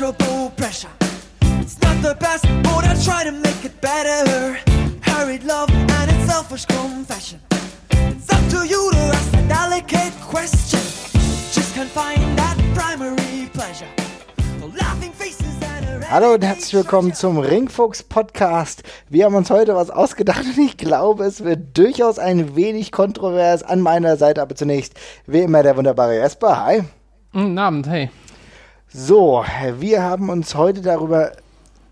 immeasurable pressure. It's not the best, but I try to make it better. Hurried love and its selfish confession. It's up to you to ask a delicate question. Just can't find that primary pleasure. Laughing faces and a Hallo und herzlich willkommen zum Ringfuchs Podcast. Wir haben uns heute was ausgedacht und ich glaube, es wird durchaus ein wenig kontrovers an meiner Seite. Aber zunächst, wie immer, der wunderbare Jesper. Hi. Guten Abend, hey. So, wir haben uns heute darüber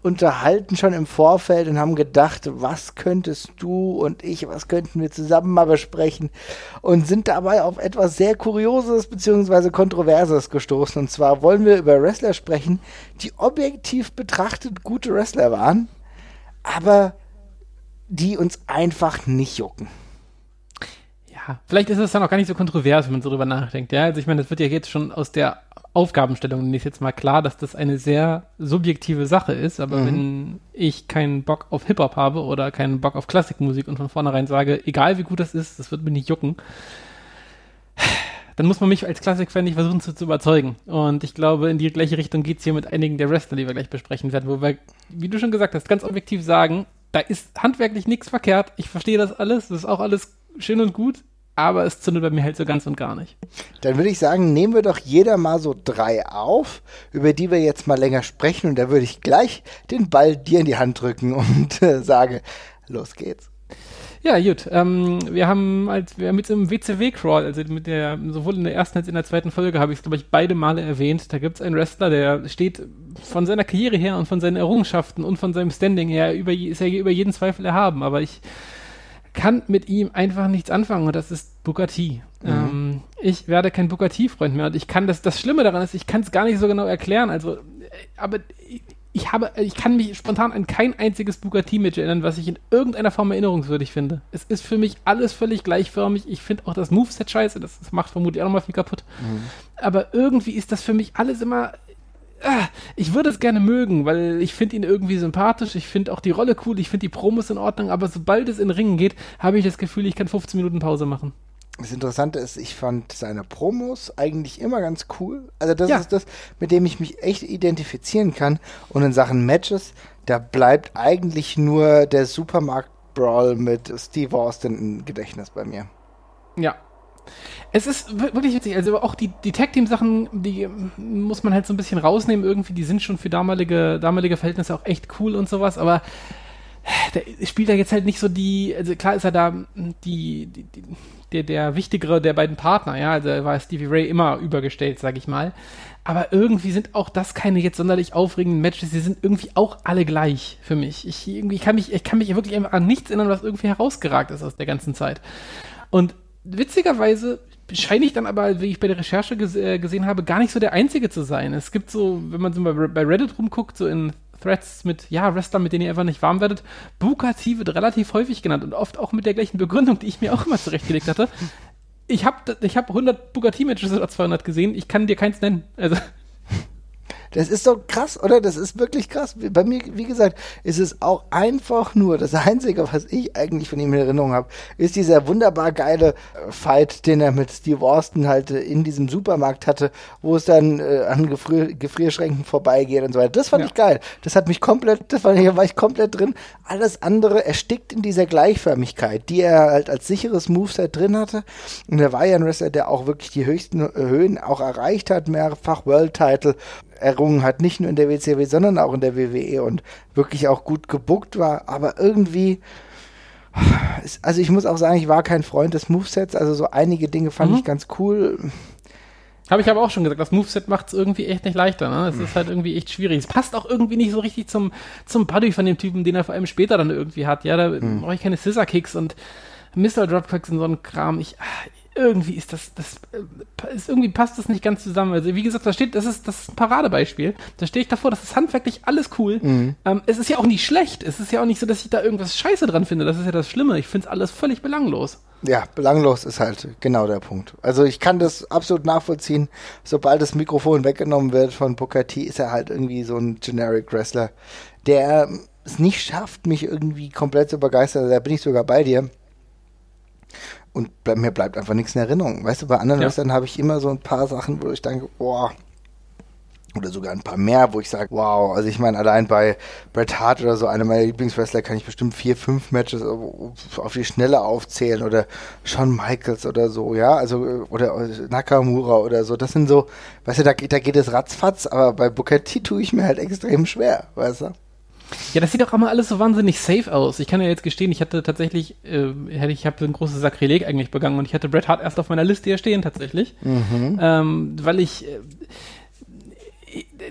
unterhalten schon im Vorfeld und haben gedacht, was könntest du und ich, was könnten wir zusammen mal besprechen und sind dabei auf etwas sehr Kurioses bzw. Kontroverses gestoßen. Und zwar wollen wir über Wrestler sprechen, die objektiv betrachtet gute Wrestler waren, aber die uns einfach nicht jucken. Ja, vielleicht ist es dann auch gar nicht so kontrovers, wenn man so drüber nachdenkt. Ja, also ich meine, das wird ja jetzt schon aus der Aufgabenstellung ist jetzt mal klar, dass das eine sehr subjektive Sache ist, aber Mhm. wenn ich keinen Bock auf Hip-Hop habe oder keinen Bock auf Klassikmusik und von vornherein sage, egal wie gut das ist, das wird mir nicht jucken, dann muss man mich als Klassik-Fan nicht versuchen zu, zu überzeugen. Und ich glaube, in die gleiche Richtung geht's hier mit einigen der Wrestler, die wir gleich besprechen werden, wo wir, wie du schon gesagt hast, ganz objektiv sagen, da ist handwerklich nichts verkehrt. Ich verstehe das alles, das ist auch alles schön und gut, aber es zündet bei mir halt so ganz und gar nicht. Dann würde ich sagen, nehmen wir doch jeder mal so drei auf, über die wir jetzt mal länger sprechen. Und da würde ich gleich den Ball dir in die Hand drücken und äh, sage, los geht's. Ja, gut. Ähm, wir haben als wir haben jetzt im WCW-Crawl, also mit der, sowohl in der ersten als in der zweiten Folge, habe ich es, glaube ich, beide Male erwähnt. Da gibt es einen Wrestler, der steht von seiner Karriere her und von seinen Errungenschaften und von seinem Standing her über, ist er über jeden Zweifel erhaben, aber ich kann mit ihm einfach nichts anfangen und das ist Booker T. Ähm, ich werde kein Booker T-Freund mehr und ich kann das, das Schlimme daran ist, ich kann es gar nicht so genau erklären, also, äh, aber ich, habe, ich kann mich spontan an kein einziges Booker T-Match erinnern, was ich in irgendeiner Form erinnerungswürdig finde. Es ist für mich alles völlig gleichförmig. Ich finde auch das Moveset scheiße, das, das macht vermutlich auch nochmal viel kaputt. Aber irgendwie ist das für mich alles immer, ich würde es gerne mögen, weil ich finde ihn irgendwie sympathisch, ich finde auch die Rolle cool, ich finde die Promos in Ordnung, aber sobald es in Ringen geht, habe ich das Gefühl, ich kann 15 Minuten Pause machen. Das Interessante ist, ich fand seine Promos eigentlich immer ganz cool. Also das Ja. ist das, mit dem ich mich echt identifizieren kann. Und in Sachen Matches, da bleibt eigentlich nur der Supermarkt-Brawl mit Steve Austin im Gedächtnis bei mir. Ja. Es ist wir- wirklich witzig, also auch die, die Tag-Team-Sachen, die muss man halt so ein bisschen rausnehmen irgendwie, die sind schon für damalige, damalige Verhältnisse auch echt cool und sowas, aber der spielt da jetzt halt nicht so die, also klar ist er da die, die, die der, der wichtigere der beiden Partner, ja, also war Stevie Ray immer übergestellt, sag ich mal. Aber irgendwie sind auch das keine jetzt sonderlich aufregenden Matches, die sind irgendwie auch alle gleich für mich. Ich irgendwie kann mich, ich kann mich wirklich an nichts erinnern, was irgendwie herausgeragt ist aus der ganzen Zeit. Und witzigerweise scheine ich dann aber, wie ich bei der Recherche ges äh, gesehen habe, gar nicht so der Einzige zu sein. Es gibt so, wenn man so bei Reddit rumguckt, so in Threads mit, ja, Wrestlern, mit denen ihr einfach nicht warm werdet, T wird relativ häufig genannt und oft auch mit der gleichen Begründung, die ich mir auch immer zurechtgelegt hatte. Ich habe ich hab 100 Booker T-Matches oder 200 gesehen, ich kann dir keins nennen. Also, Das ist doch krass, oder? Das ist wirklich krass. Bei mir, wie gesagt, ist es auch einfach nur, das Einzige, was ich eigentlich von ihm in Erinnerung habe, ist dieser wunderbar geile äh, Fight, den er mit Steve Austin halt äh, in diesem Supermarkt hatte, wo es dann äh, an Gefrier Gefrierschränken vorbeigeht und so weiter. Das fand Ja. ich geil. Das hat mich komplett, das war, da war ich komplett drin. Alles andere erstickt in dieser Gleichförmigkeit, die er halt als sicheres Moveset drin hatte. Und er war ja ein Wrestler, der auch wirklich die höchsten äh, Höhen auch erreicht hat, mehrfach World Title errungen hat, nicht nur in der WCW, sondern auch in der WWE und wirklich auch gut gebuckt war, aber irgendwie also ich muss auch sagen, ich war kein Freund des Movesets, also so einige Dinge fand Mhm. ich ganz cool. Habe ich aber auch schon gesagt, das Moveset macht es irgendwie echt nicht leichter. Ne? Es ist halt irgendwie echt schwierig. Es passt auch irgendwie nicht so richtig zum, zum Body von dem Typen, den er vor allem später dann irgendwie hat. Ja, da brauche ich keine Scissor Kicks und Mr. Dropkicks und so ein Kram. Ich, ah, irgendwie ist das, das äh, ist, irgendwie passt das nicht ganz zusammen. Also wie gesagt, da steht, das ist das ist ein Paradebeispiel. Da stehe ich davor, das ist handwerklich alles cool. Ähm, es ist ja auch nicht schlecht. Es ist ja auch nicht so, dass ich da irgendwas Scheiße dran finde. Das ist ja das Schlimme. Ich finde es alles völlig belanglos. Ja, belanglos ist halt genau der Punkt. Also ich kann das absolut nachvollziehen. Sobald das Mikrofon weggenommen wird von Booker T, ist er halt irgendwie so ein Generic Wrestler, der es nicht schafft, mich irgendwie komplett zu begeistern. Da bin ich sogar bei dir. Und mir bleibt einfach nichts in Erinnerung. Weißt du, bei anderen Ja. Wrestlern habe ich immer so ein paar Sachen, wo ich denke, boah, oder sogar ein paar mehr, wo ich sage, wow, also ich meine, allein bei Bret Hart oder so, einer meiner Lieblingswrestler, kann ich bestimmt vier, fünf Matches auf die Schnelle aufzählen oder Shawn Michaels oder so, ja, also oder Nakamura oder so, das sind so, weißt du, da, da geht es ratzfatz, aber bei Booker T tue ich mir halt extrem schwer, weißt du. Ja, das sieht auch immer alles so wahnsinnig safe aus. Ich kann ja jetzt gestehen, ich hatte tatsächlich, äh, ich habe ein großes Sakrileg eigentlich begangen und ich hatte Bret Hart erst auf meiner Liste hier stehen tatsächlich, mhm. ähm, weil ich äh,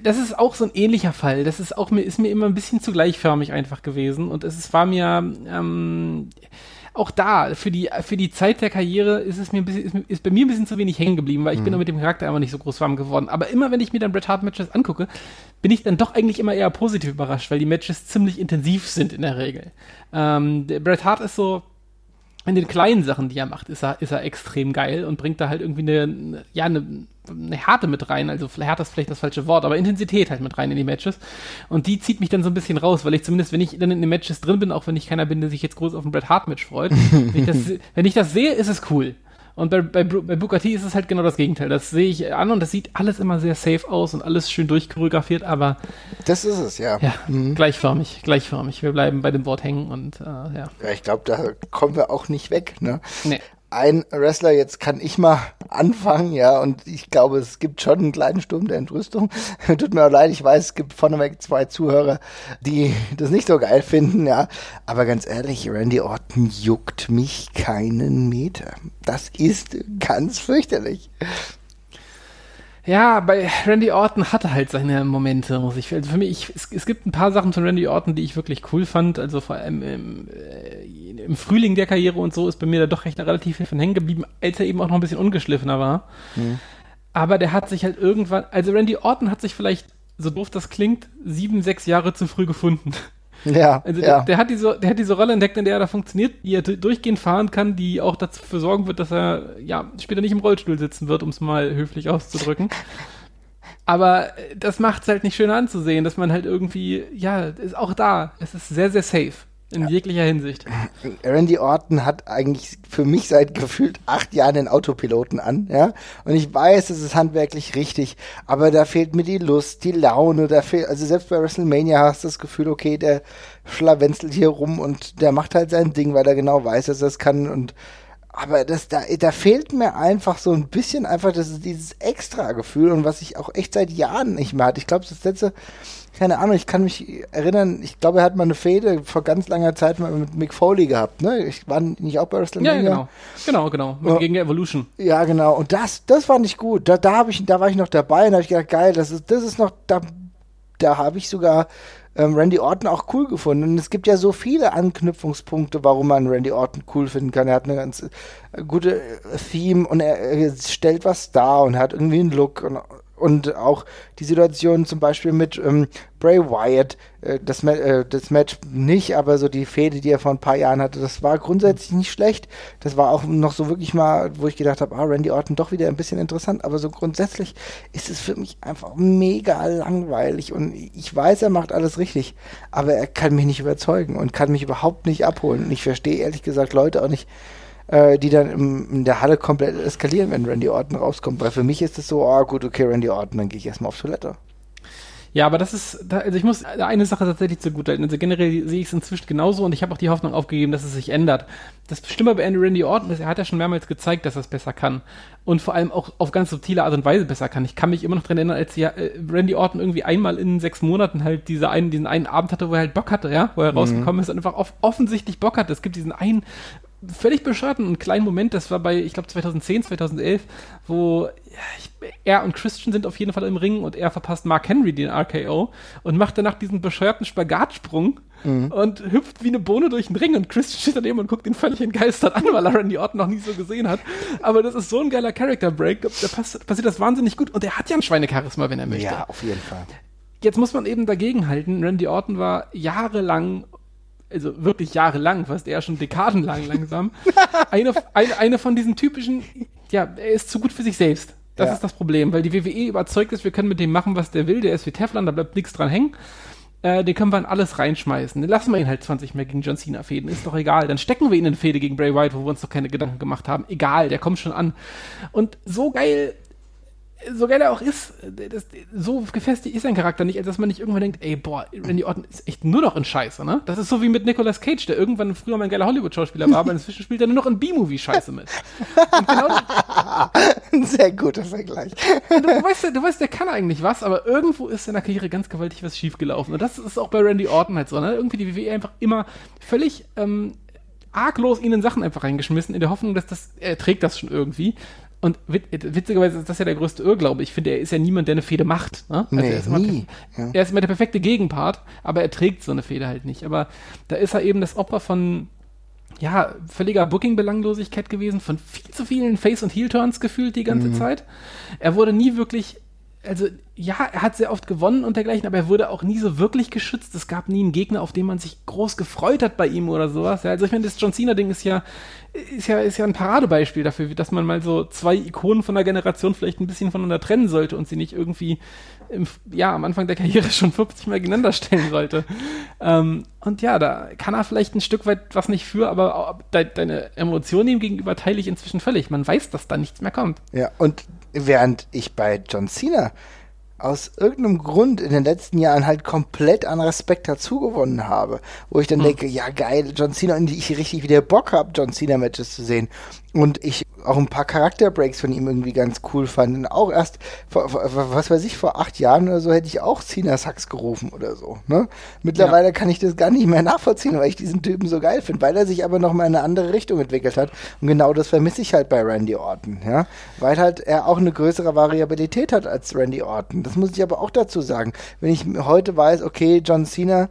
das ist auch so ein ähnlicher Fall. Das ist auch mir, ist mir immer ein bisschen zu gleichförmig einfach gewesen. Und es war mir ähm, auch da, für die, für die Zeit der Karriere ist es mir ein bisschen, ist, ist bei mir ein bisschen zu wenig hängen geblieben, weil ich mhm. bin mit dem Charakter einfach nicht so groß warm geworden. Aber immer wenn ich mir dann Bret Hart Matches angucke, bin ich dann doch eigentlich immer eher positiv überrascht, weil die Matches ziemlich intensiv sind in der Regel. Ähm, Bret Hart ist so, in den kleinen Sachen, die er macht, ist er, ist er extrem geil und bringt da halt irgendwie eine, ja, eine, eine Härte mit rein. Also Härte ist vielleicht das falsche Wort, aber Intensität halt mit rein in die Matches. Und die zieht mich dann so ein bisschen raus, weil ich zumindest, wenn ich dann in den Matches drin bin, auch wenn ich keiner bin, der sich jetzt groß auf ein Bret Hart Match freut, wenn, ich das, wenn ich das sehe, ist es cool. Und bei, bei, bei Booker T ist es halt genau das Gegenteil. Das sehe ich an und das sieht alles immer sehr safe aus und alles schön durchchoreografiert, aber. Das ist es, ja. Ja, mhm. gleichförmig, gleichförmig. Wir bleiben bei dem Wort hängen und äh, ja. Ja, ich glaube, da kommen wir auch nicht weg, ne? Nee ein Wrestler, jetzt kann ich mal anfangen, ja, und ich glaube, es gibt schon einen kleinen Sturm der Entrüstung. Tut mir auch leid, ich weiß, es gibt vorneweg zwei Zuhörer, die das nicht so geil finden, ja. Aber ganz ehrlich, Randy Orton juckt mich keinen Meter. Das ist ganz fürchterlich. Ja, bei Randy Orton hatte halt seine Momente, muss ich. Also für mich, ich, es, es, gibt ein paar Sachen von Randy Orton, die ich wirklich cool fand. Also vor allem im, äh, im Frühling der Karriere und so ist bei mir da doch recht relativ viel von hängen geblieben, als er eben auch noch ein bisschen ungeschliffener war. Mhm. Aber der hat sich halt irgendwann, also Randy Orton hat sich vielleicht, so doof das klingt, sieben, sechs Jahre zu früh gefunden. Ja. Also ja. Der, der, hat diese, der hat diese Rolle entdeckt, in der er da funktioniert, die er durchgehend fahren kann, die auch dafür sorgen wird, dass er ja später nicht im Rollstuhl sitzen wird, um es mal höflich auszudrücken. Aber äh, das macht es halt nicht schön anzusehen, dass man halt irgendwie, ja, ist auch da. Es ist sehr, sehr safe. In ja. jeglicher Hinsicht. Randy Orton hat eigentlich für mich seit gefühlt acht Jahren den Autopiloten an, ja. Und ich weiß, es ist handwerklich richtig, aber da fehlt mir die Lust, die Laune, da fehlt, also selbst bei WrestleMania hast du das Gefühl, okay, der schlawenzelt hier rum und der macht halt sein Ding, weil er genau weiß, dass er es kann und aber das, da, da fehlt mir einfach so ein bisschen einfach das, dieses Extra-Gefühl und was ich auch echt seit Jahren nicht mehr hatte. Ich glaube, das letzte, keine Ahnung, ich kann mich erinnern, ich glaube, er hat mal eine Fehde vor ganz langer Zeit mal mit Mick Foley gehabt, ne? Ich war nicht auch bei WrestleMania. Ja, genau. Genau, genau. Ja. Gegen Evolution. Ja, genau. Und das, das fand ich gut. Da, da habe ich, da war ich noch dabei und habe ich gedacht, geil, das ist, das ist noch, da, da habe ich sogar ähm, Randy Orton auch cool gefunden. Und es gibt ja so viele Anknüpfungspunkte, warum man Randy Orton cool finden kann. Er hat eine ganz äh, gute äh, Theme und er, er stellt was dar und hat irgendwie einen Look und und auch die Situation zum Beispiel mit ähm, Bray Wyatt, äh, das, äh, das Match nicht, aber so die Fehde, die er vor ein paar Jahren hatte, das war grundsätzlich nicht schlecht. Das war auch noch so wirklich mal, wo ich gedacht habe, ah, Randy Orton doch wieder ein bisschen interessant, aber so grundsätzlich ist es für mich einfach mega langweilig und ich weiß, er macht alles richtig, aber er kann mich nicht überzeugen und kann mich überhaupt nicht abholen. Und ich verstehe ehrlich gesagt Leute auch nicht, äh, die dann im, in der Halle komplett eskalieren, wenn Randy Orton rauskommt. Weil für mich ist es so, oh gut, okay, Randy Orton, dann gehe ich erstmal auf Toilette. Ja, aber das ist, also ich muss eine Sache tatsächlich zugute halten. Also generell sehe ich es inzwischen genauso und ich habe auch die Hoffnung aufgegeben, dass es sich ändert. Das Stimme bei Andy Randy Orton ist, er hat ja schon mehrmals gezeigt, dass er es besser kann. Und vor allem auch auf ganz subtile Art und Weise besser kann. Ich kann mich immer noch daran erinnern, als ja, äh, Randy Orton irgendwie einmal in sechs Monaten halt diese einen, diesen einen Abend hatte, wo er halt Bock hatte, ja, wo er mhm. rausgekommen ist und einfach off offensichtlich Bock hatte. Es gibt diesen einen völlig bescheuerten und kleinen Moment, das war bei, ich glaube, 2010, 2011, wo ich, er und Christian sind auf jeden Fall im Ring und er verpasst Mark Henry den RKO und macht danach diesen bescheuerten Spagatsprung mhm. und hüpft wie eine Bohne durch den Ring und Christian steht daneben und guckt ihn völlig entgeistert an, weil er Randy Orton noch nie so gesehen hat. Aber das ist so ein geiler Character Break, da passiert das wahnsinnig gut und er hat ja ein Schweinecharisma, wenn er möchte. Ja, auf jeden Fall. Jetzt muss man eben dagegen halten, Randy Orton war jahrelang also wirklich jahrelang, fast eher schon dekadenlang langsam, eine, eine, eine von diesen typischen, ja, er ist zu gut für sich selbst. Das ja. ist das Problem, weil die WWE überzeugt ist, wir können mit dem machen, was der will, der ist wie Teflon, da bleibt nichts dran hängen. Äh, den können wir in alles reinschmeißen. Dann lassen wir ihn halt 20 mehr gegen John Cena fäden, ist doch egal. Dann stecken wir ihn in Fäde gegen Bray Wyatt, wo wir uns doch keine Gedanken gemacht haben. Egal, der kommt schon an. Und so geil so geil er auch ist, das, so gefestigt ist sein Charakter nicht, als dass man nicht irgendwann denkt, ey, boah, Randy Orton ist echt nur noch in Scheiße, ne? Das ist so wie mit Nicolas Cage, der irgendwann früher mal ein geiler Hollywood-Schauspieler war, aber inzwischen spielt er nur noch in B-Movie-Scheiße mit. Genau ein sehr guter Vergleich. Du, du, weißt, du weißt, der kann eigentlich was, aber irgendwo ist in der Karriere ganz gewaltig was schiefgelaufen. Und das ist auch bei Randy Orton halt so, ne? Irgendwie die WWE einfach immer völlig ähm, arglos ihnen Sachen einfach reingeschmissen, in der Hoffnung, dass das, er trägt das schon irgendwie. Und witzigerweise ist das ja der größte Irrglaube. Ich finde, er ist ja niemand, der eine Fehde macht. Ne? Also nee, er, ist immer, nie. Ja. er ist immer der perfekte Gegenpart, aber er trägt so eine Fehde halt nicht. Aber da ist er eben das Opfer von, ja, völliger Booking-Belanglosigkeit gewesen, von viel zu vielen Face- und Heel-Turns gefühlt die ganze Mhm. Zeit. Er wurde nie wirklich, also ja, er hat sehr oft gewonnen und dergleichen, aber er wurde auch nie so wirklich geschützt. Es gab nie einen Gegner, auf den man sich groß gefreut hat bei ihm oder sowas. Ja, also ich meine, das John Cena-Ding ist ja, ist ja, ist ja ein Paradebeispiel dafür, dass man mal so zwei Ikonen von der Generation vielleicht ein bisschen voneinander trennen sollte und sie nicht irgendwie im, ja, am Anfang der Karriere schon 50 Mal gegeneinander stellen sollte. ähm, und ja, da kann er vielleicht ein Stück weit was nicht für, aber de deine Emotionen ihm gegenüber teile ich inzwischen völlig. Man weiß, dass da nichts mehr kommt. Ja, und während ich bei John Cena aus irgendeinem Grund in den letzten Jahren halt komplett an Respekt dazugewonnen habe, wo ich dann denke, ja geil, John Cena, und ich richtig wieder Bock habe, John Cena Matches zu sehen und ich auch ein paar Charakterbreaks von ihm irgendwie ganz cool fand und auch erst vor, vor, was weiß ich vor acht Jahren oder so hätte ich auch Cena Sax gerufen oder so. Ne? Mittlerweile kann ich das gar nicht mehr nachvollziehen, weil ich diesen Typen so geil finde, weil er sich aber noch mal in eine andere Richtung entwickelt hat und genau das vermisse ich halt bei Randy Orton, ja, weil halt er auch eine größere Variabilität hat als Randy Orton. Das muss ich aber auch dazu sagen. Wenn ich heute weiß, okay, John Cena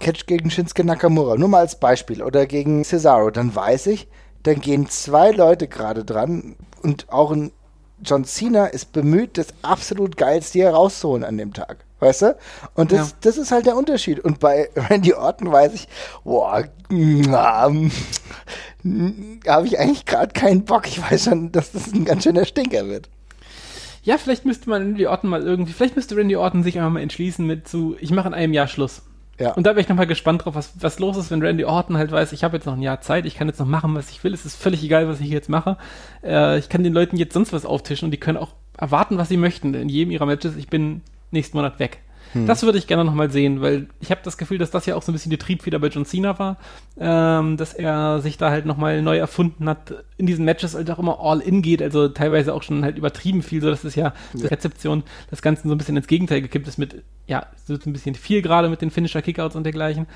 Catch gegen Shinsuke Nakamura, nur mal als Beispiel, oder gegen Cesaro, dann weiß ich, dann gehen zwei Leute gerade dran und auch ein John Cena ist bemüht, das absolut geilste hier rauszuholen an dem Tag. Weißt du? Und das, Ja. das ist halt der Unterschied. Und bei Randy Orton weiß ich, boah, ähm, habe ich eigentlich gerade keinen Bock. Ich weiß schon, dass das ein ganz schöner Stinker wird. Ja, vielleicht müsste man Randy Orton mal irgendwie, vielleicht müsste Randy Orton sich einfach mal entschließen mit zu, ich mache in einem Jahr Schluss. Ja. Und da wäre ich nochmal gespannt drauf, was, was los ist, wenn Randy Orton halt weiß, ich habe jetzt noch ein Jahr Zeit, ich kann jetzt noch machen, was ich will, es ist völlig egal, was ich jetzt mache. Äh, ich kann den Leuten jetzt sonst was auftischen und die können auch erwarten, was sie möchten in jedem ihrer Matches. Ich bin nächsten Monat weg. Das würde ich gerne nochmal sehen, weil ich habe das Gefühl, dass das ja auch so ein bisschen die Triebfeder bei John Cena war, ähm, dass er sich da halt nochmal neu erfunden hat, in diesen Matches halt auch immer all in geht, also teilweise auch schon halt übertrieben viel, so dass es ja, die Rezeption das Ganze so ein bisschen ins Gegenteil gekippt ist mit, ja, so ein bisschen viel gerade mit den Finisher Kickouts und dergleichen.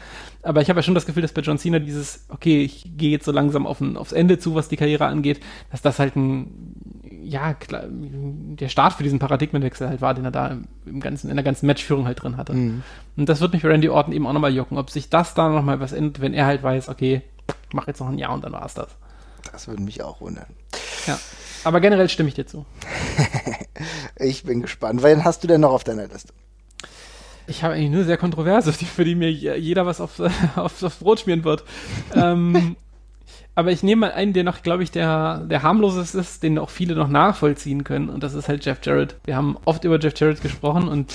Aber ich habe ja schon das Gefühl, dass bei John Cena dieses, okay, ich gehe jetzt so langsam auf ein, aufs Ende zu, was die Karriere angeht, dass das halt ein, ja, klar, der Start für diesen Paradigmenwechsel halt war, den er da im, im ganzen, in der ganzen Matchführung halt drin hatte. Und das wird mich bei Randy Orton eben auch nochmal jucken, ob sich das da nochmal was ändert, wenn er halt weiß, okay, mach jetzt noch ein Jahr und dann war's das. Das würde mich auch wundern. Ja. Aber generell stimme ich dir zu. Ich bin gespannt. Wen hast du denn noch auf deiner Liste? Ich habe eigentlich nur sehr kontroverse, für die mir je- jeder was auf, auf, aufs Brot schmieren wird. ähm, aber ich nehme mal einen, der noch, glaube ich, der, der harmloseste ist, den auch viele noch nachvollziehen können. Und das ist halt Jeff Jarrett. Wir haben oft über Jeff Jarrett gesprochen und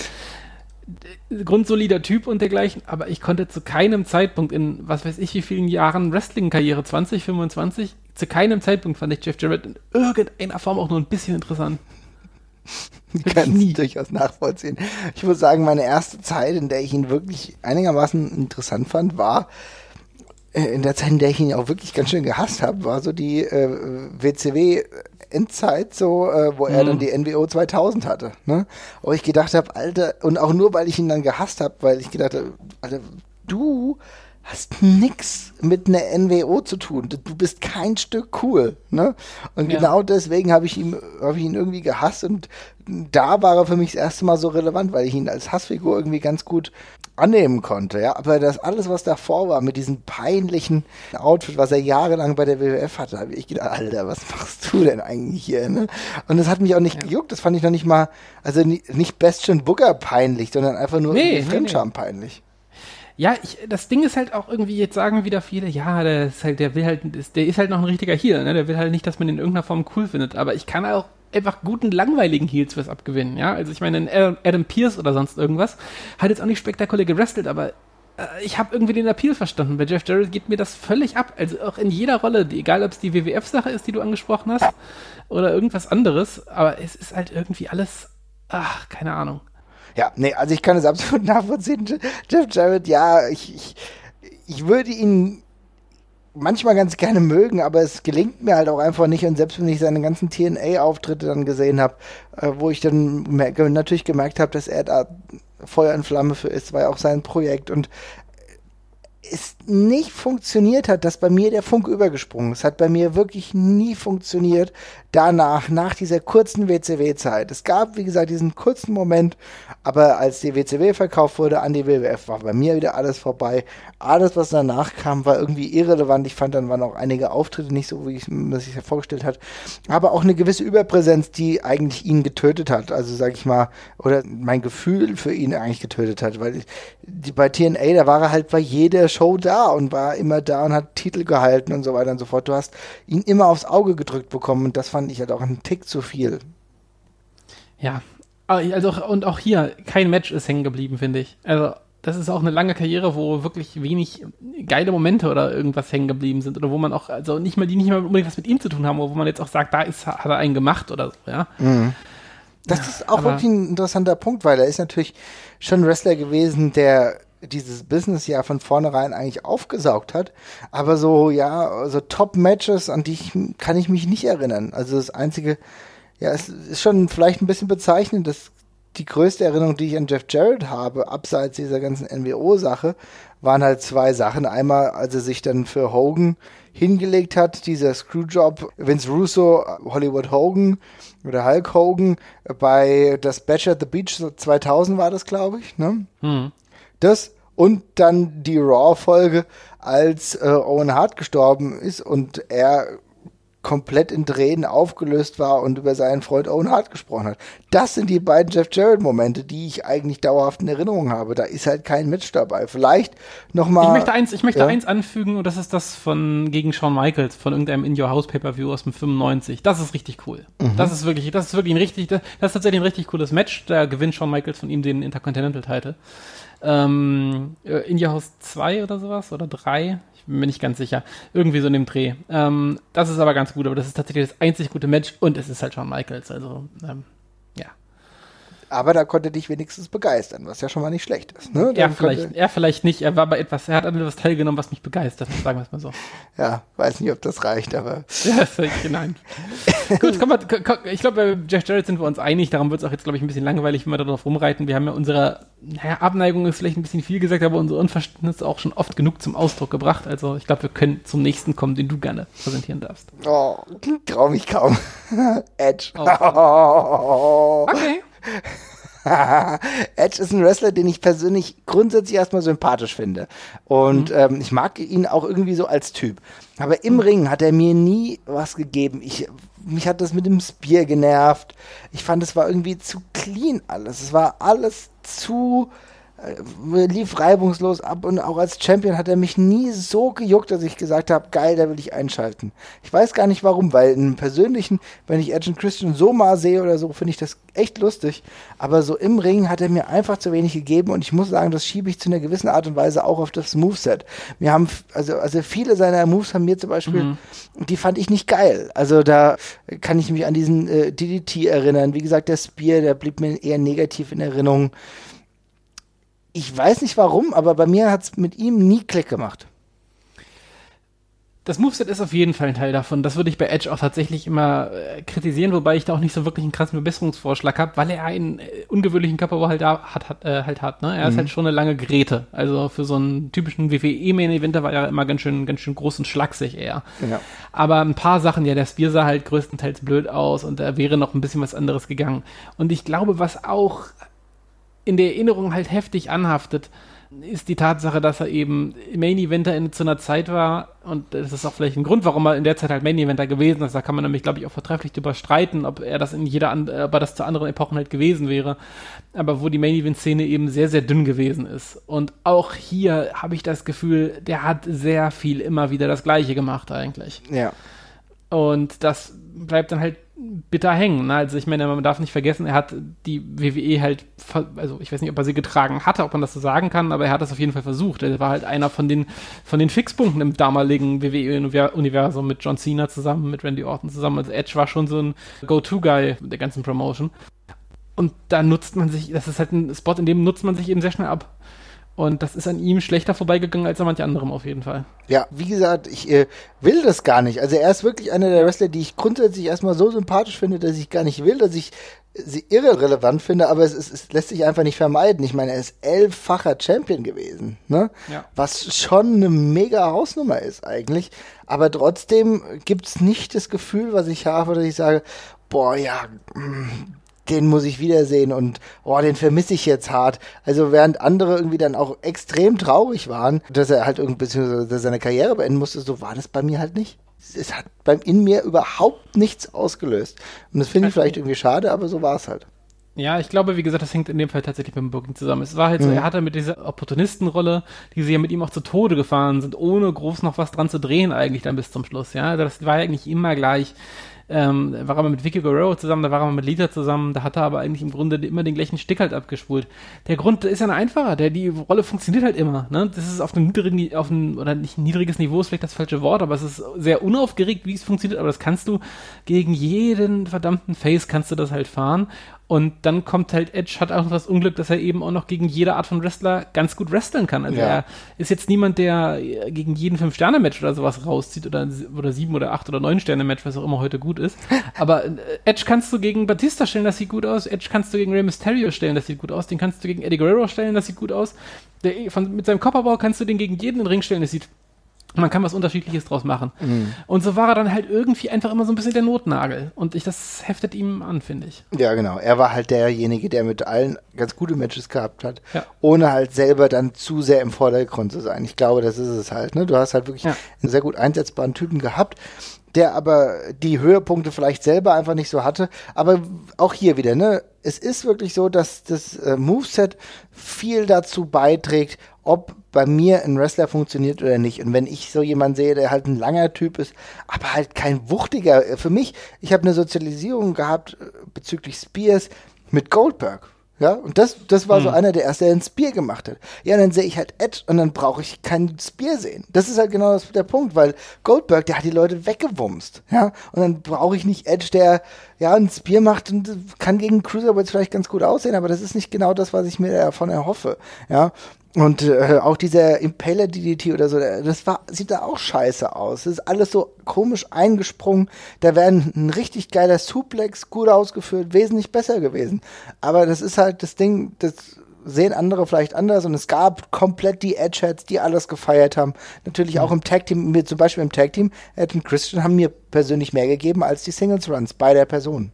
äh, grundsolider Typ und dergleichen, aber ich konnte zu keinem Zeitpunkt in, was weiß ich, wie vielen Jahren Wrestling-Karriere, 20, 25, zu keinem Zeitpunkt fand ich Jeff Jarrett in irgendeiner Form auch nur ein bisschen interessant. Ich kann es durchaus nachvollziehen. Ich muss sagen, meine erste Zeit, in der ich ihn wirklich einigermaßen interessant fand, war in der Zeit, in der ich ihn auch wirklich ganz schön gehasst habe, war so die äh, WCW-Endzeit, so, äh, wo er Mhm. dann die NWO 2000 hatte. Ne? Wo ich gedacht habe, Alter, und auch nur, weil ich ihn dann gehasst habe, weil ich gedacht habe, Alter, du hast nix mit einer NWO zu tun. Du bist kein Stück cool, ne? Und Ja. genau deswegen habe ich ihn, habe ich ihn irgendwie gehasst und da war er für mich das erste Mal so relevant, weil ich ihn als Hassfigur irgendwie ganz gut annehmen konnte, ja. Aber das alles, was davor war, mit diesem peinlichen Outfit, was er jahrelang bei der WWF hatte, habe ich gedacht, Alter, was machst du denn eigentlich hier, ne? Und das hat mich auch nicht gejuckt, das fand ich noch nicht mal, also ni- nicht Bastian Booker peinlich, sondern einfach nur Nee, irgendwie nee, Fremdscham peinlich. Ja, ich, das Ding ist halt auch irgendwie, jetzt sagen wieder viele, ja, der ist halt, der will halt, der ist halt noch ein richtiger Heel, ne? Der will halt nicht, dass man ihn in irgendeiner Form cool findet. Aber ich kann auch einfach guten, langweiligen Heels was abgewinnen, ja. Also ich meine, ein Adam, Pierce oder sonst irgendwas hat jetzt auch nicht spektakulär gewrestelt, aber äh, ich habe irgendwie den Appeal verstanden. Bei Jeff Jarrett geht mir das völlig ab. Also auch in jeder Rolle, egal ob es die WWF-Sache ist, die du angesprochen hast, oder irgendwas anderes, aber es ist halt irgendwie alles, ach, keine Ahnung. Ja, nee, also ich kann es absolut nachvollziehen. Jeff Jarrett, ja, ich, ich, ich würde ihn manchmal ganz gerne mögen, aber es gelingt mir halt auch einfach nicht. Und selbst wenn ich seine ganzen TNA-Auftritte dann gesehen habe, äh, wo ich dann natürlich gemerkt habe, dass er da Feuer in Flamme für ist, war ja auch sein Projekt. Und es nicht funktioniert hat, dass bei mir der Funk übergesprungen ist. Es hat bei mir wirklich nie funktioniert. Danach, nach dieser kurzen WCW-Zeit. Es gab, wie gesagt, diesen kurzen Moment, aber als die WCW verkauft wurde an die WWF, war bei mir wieder alles vorbei. Alles, was danach kam, war irgendwie irrelevant. Ich fand, dann waren auch einige Auftritte nicht so, wie ich mir sich vorgestellt hat. Aber auch eine gewisse Überpräsenz, die eigentlich ihn getötet hat. Also, sag ich mal, oder mein Gefühl für ihn eigentlich getötet hat. Weil die, bei TNA, da war er halt bei jeder Show da und war immer da und hat Titel gehalten und so weiter und so fort. Du hast ihn immer aufs Auge gedrückt bekommen und das fand ich halt auch einen Tick zu viel. Ja, also und auch hier kein Match ist hängen geblieben, finde ich. Also das ist auch eine lange Karriere, wo wirklich wenig geile Momente oder irgendwas hängen geblieben sind oder wo man auch, also nicht mal, die nicht mal unbedingt was mit ihm zu tun haben, wo man jetzt auch sagt, da ist, hat er einen gemacht oder so, ja. Mhm. Das ja, ist auch wirklich ein interessanter Punkt, weil er ist natürlich schon ein Wrestler gewesen, der dieses Business ja von vornherein eigentlich aufgesaugt hat. Aber so, ja, so Top-Matches, an die ich, kann ich mich nicht erinnern. Also das einzige, ja, es ist schon vielleicht ein bisschen bezeichnend, dass die größte Erinnerung, die ich an Jeff Jarrett habe, abseits dieser ganzen NWO-Sache, waren halt zwei Sachen. Einmal, als er sich dann für Hogan hingelegt hat, dieser Screwjob, Vince Russo, Hollywood Hogan oder Hulk Hogan bei das Batch at the Beach 2000 war das, glaube ich, ne? Hm. Das und dann die Raw-Folge, als äh, Owen Hart gestorben ist und er komplett in Tränen aufgelöst war und über seinen Freund Owen Hart gesprochen hat. Das sind die beiden Jeff Jarrett-Momente, die ich eigentlich dauerhaft in Erinnerung habe. Da ist halt kein Match dabei. Vielleicht nochmal. Ich möchte eins, ich möchte ja. eins anfügen und das ist das von gegen Shawn Michaels von irgendeinem In Your House Pay-Per-View aus dem 95. Das ist richtig cool. Mhm. Das ist wirklich, das ist wirklich ein richtig, das ist tatsächlich ein richtig cooles Match. Da gewinnt Shawn Michaels von ihm den Intercontinental-Title. Ähm, äh, India House 2 oder sowas oder 3, ich bin mir nicht ganz sicher. Irgendwie so in dem Dreh. Ähm, das ist aber ganz gut, aber das ist tatsächlich das einzig gute Match und es ist halt Shawn Michaels, also ähm, aber da konnte dich wenigstens begeistern, was ja schon mal nicht schlecht ist. Ne? Er, vielleicht, er vielleicht nicht, er war bei etwas, er hat an etwas teilgenommen, was mich begeistert, sagen wir es mal so. Ja, weiß nicht, ob das reicht, aber. ja, nein. Gut, komm mal, komm, ich glaube, bei Jeff Jarrett sind wir uns einig, darum wird es auch jetzt, glaube ich, ein bisschen langweilig, wenn wir darauf rumreiten. Wir haben ja unsere, naja, Abneigung ist vielleicht ein bisschen viel gesagt, aber unser Unverständnis auch schon oft genug zum Ausdruck gebracht. Also ich glaube, wir können zum nächsten kommen, den du gerne präsentieren darfst. Oh, trau mich kaum. Edge. Oh. Okay. Edge ist ein Wrestler, den ich persönlich grundsätzlich erstmal sympathisch finde. Und mhm. ähm, ich mag ihn auch irgendwie so als Typ. Aber im. Ring hat er mir nie was gegeben. Ich, mich hat das mit dem Spear genervt. Ich fand, es war irgendwie zu clean alles. Es war alles zu lief reibungslos ab und auch als Champion hat er mich nie so gejuckt, dass ich gesagt habe, geil, da will ich einschalten. Ich weiß gar nicht warum, weil im persönlichen, wenn ich Edge Christian so mal sehe oder so, finde ich das echt lustig, aber so im Ring hat er mir einfach zu wenig gegeben und ich muss sagen, das schiebe ich zu einer gewissen Art und Weise auch auf das Moveset. Wir haben, also, also viele seiner Moves haben mir zum Beispiel, mhm. die fand ich nicht geil. Also da kann ich mich an diesen äh, DDT erinnern. Wie gesagt, der Spear, der blieb mir eher negativ in Erinnerung ich weiß nicht warum, aber bei mir hat es mit ihm nie Klick gemacht. Das Moveset ist auf jeden Fall ein Teil davon. Das würde ich bei Edge auch tatsächlich immer äh, kritisieren, wobei ich da auch nicht so wirklich einen krassen Verbesserungsvorschlag habe, weil er einen äh, ungewöhnlichen Körperbau halt, hat, hat, äh, halt hat. Ne? Er mhm. ist halt schon eine lange Geräte. Also für so einen typischen WWE-Main-Eventer war er immer ganz schön, ganz schön groß und schlaksig eher. Ja. Aber ein paar Sachen, ja, der Spear sah halt größtenteils blöd aus und da wäre noch ein bisschen was anderes gegangen. Und ich glaube, was auch in der Erinnerung halt heftig anhaftet, ist die Tatsache, dass er eben Main Eventer in, zu einer Zeit war, und das ist auch vielleicht ein Grund, warum er in der Zeit halt Main Eventer gewesen ist. Da kann man nämlich, glaube ich, auch vertrefflich drüber streiten, ob er das in jeder, ob er das zu anderen Epochen halt gewesen wäre. Aber wo die Main Event Szene eben sehr, sehr dünn gewesen ist. Und auch hier habe ich das Gefühl, der hat sehr viel immer wieder das Gleiche gemacht eigentlich. Ja. Und das bleibt dann halt bitter hängen. Ne? Also ich meine, man darf nicht vergessen, er hat die WWE halt, also ich weiß nicht, ob er sie getragen hatte, ob man das so sagen kann, aber er hat das auf jeden Fall versucht. Er war halt einer von den, von den Fixpunkten im damaligen WWE-Universum mit John Cena zusammen, mit Randy Orton zusammen. Also Edge war schon so ein Go-To-Guy der ganzen Promotion. Und da nutzt man sich, das ist halt ein Spot, in dem nutzt man sich eben sehr schnell ab. Und das ist an ihm schlechter vorbeigegangen als an manch anderem auf jeden Fall. Ja, wie gesagt, ich äh, will das gar nicht. Also er ist wirklich einer der Wrestler, die ich grundsätzlich erstmal so sympathisch finde, dass ich gar nicht will, dass ich sie irrelevant finde, aber es, es, es lässt sich einfach nicht vermeiden. Ich meine, er ist elffacher Champion gewesen, ne? Ja. Was schon eine mega Hausnummer ist eigentlich. Aber trotzdem gibt's nicht das Gefühl, was ich habe, dass ich sage, boah, ja, mh, den muss ich wiedersehen und oh, den vermisse ich jetzt hart. Also während andere irgendwie dann auch extrem traurig waren, dass er halt irgendwie beziehungsweise seine Karriere beenden musste, so war das bei mir halt nicht. Es hat beim in mir überhaupt nichts ausgelöst. Und das finde ich vielleicht irgendwie schade, aber so war es halt. Ja, ich glaube, wie gesagt, das hängt in dem Fall tatsächlich mit dem Booking zusammen. Es war halt so, er hatte mit dieser Opportunistenrolle, die sie ja mit ihm auch zu Tode gefahren sind, ohne groß noch was dran zu drehen eigentlich dann bis zum Schluss. Ja, also das war ja eigentlich immer gleich ähm, war er mit Vicky Guerrero zusammen, da war er mit Lita zusammen, da hat er aber eigentlich im Grunde immer den gleichen Stick halt abgespult. Der Grund ist ja ein einfacher, der, die Rolle funktioniert halt immer, ne? Das ist auf einem niedrigen, auf einem, oder nicht niedriges Niveau ist vielleicht das falsche Wort, aber es ist sehr unaufgeregt, wie es funktioniert, aber das kannst du gegen jeden verdammten Face kannst du das halt fahren und dann kommt halt Edge, hat auch noch das Unglück, dass er eben auch noch gegen jede Art von Wrestler ganz gut wresteln kann. Also Ja. er ist jetzt niemand, der gegen jeden Fünf-Sterne-Match oder sowas rauszieht oder, oder sieben oder acht oder neun Sterne-Match, was auch immer heute gut ist. Aber äh, Edge kannst du gegen Batista stellen, das sieht gut aus. Edge kannst du gegen Rey Mysterio stellen, das sieht gut aus. Den kannst du gegen Eddie Guerrero stellen, das sieht gut aus. Der, von, mit seinem Kopperbau kannst du den gegen jeden in den Ring stellen, das sieht man kann was Unterschiedliches draus machen. Und so war er dann halt irgendwie einfach immer so ein bisschen der Notnagel. Und ich, das heftet ihm an, finde ich. Ja, genau. Er war halt derjenige, der mit allen ganz gute Matches gehabt hat, Ja. ohne halt selber dann zu sehr im Vordergrund zu sein. Ich glaube, das ist es halt. Ne? Du hast halt wirklich Ja. einen sehr gut einsetzbaren Typen gehabt, der aber die Höhepunkte vielleicht selber einfach nicht so hatte. Aber auch hier wieder, ne? Es ist wirklich so, dass das äh, Moveset viel dazu beiträgt, ob bei mir ein Wrestler funktioniert oder nicht. Und wenn ich so jemanden sehe, der halt ein langer Typ ist, aber halt kein wuchtiger, äh, für mich, ich habe eine Sozialisierung gehabt äh, bezüglich Spears mit Goldberg. Ja, und das, das war so einer der ersten, der ein Spear gemacht hat. Ja, dann sehe ich halt Edge und dann brauche ich keinen Spear sehen. Das ist halt genau das, der Punkt, weil Goldberg, der hat die Leute weggewumst. Ja, und dann brauche ich nicht Edge, der ja ein Spear macht und kann gegen Cruiserweights vielleicht ganz gut aussehen, aber das ist nicht genau das, was ich mir davon erhoffe. Ja, und äh, auch dieser Impaler DDT oder so, das war, sieht da auch scheiße aus. Das ist alles so komisch eingesprungen. Da wäre ein, richtig geiler Suplex gut ausgeführt, wesentlich besser gewesen. Aber das ist halt das Ding, das sehen andere vielleicht anders und es gab komplett die Edgeheads, die alles gefeiert haben. Natürlich auch im Tag Team, mir zum Beispiel im Tag Team, Ed und Christian haben mir persönlich mehr gegeben als die Singles Runs bei der Person.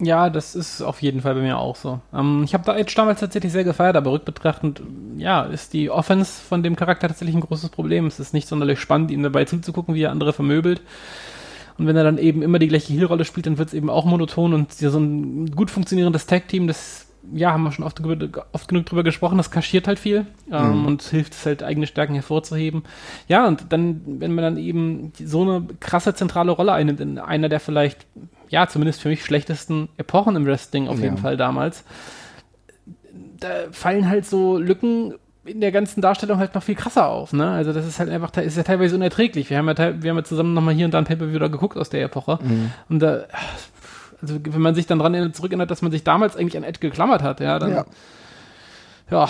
Ja, das ist auf jeden Fall bei mir auch so. Ähm, ich habe da Edge damals tatsächlich sehr gefeiert, aber rückbetrachtend, ja, ist die Offense von dem Charakter tatsächlich ein großes Problem. Es ist nicht sonderlich spannend, ihm dabei zuzugucken, wie er andere vermöbelt. Und wenn er dann eben immer die gleiche Heel-Rolle spielt, dann wird es eben auch monoton und so ein gut funktionierendes Tag-Team, das, ja, haben wir schon oft, oft genug drüber gesprochen, das kaschiert halt viel ähm, und hilft es halt, eigene Stärken hervorzuheben. Ja, und dann, wenn man dann eben so eine krasse zentrale Rolle einnimmt in einer der vielleicht, ja, zumindest für mich schlechtesten Epochen im Wrestling auf jeden Ja. Fall damals, da fallen halt so Lücken in der ganzen Darstellung halt noch viel krasser auf, ne? Also das ist halt einfach, ist ja teilweise unerträglich. Wir haben ja, wir haben ja zusammen nochmal hier und da ein Pay-Per-View da geguckt aus der Epoche. Und da, also wenn man sich dann dran zurückerinnert, dass man sich damals eigentlich an Ed geklammert hat, ja, dann, Ja. ja,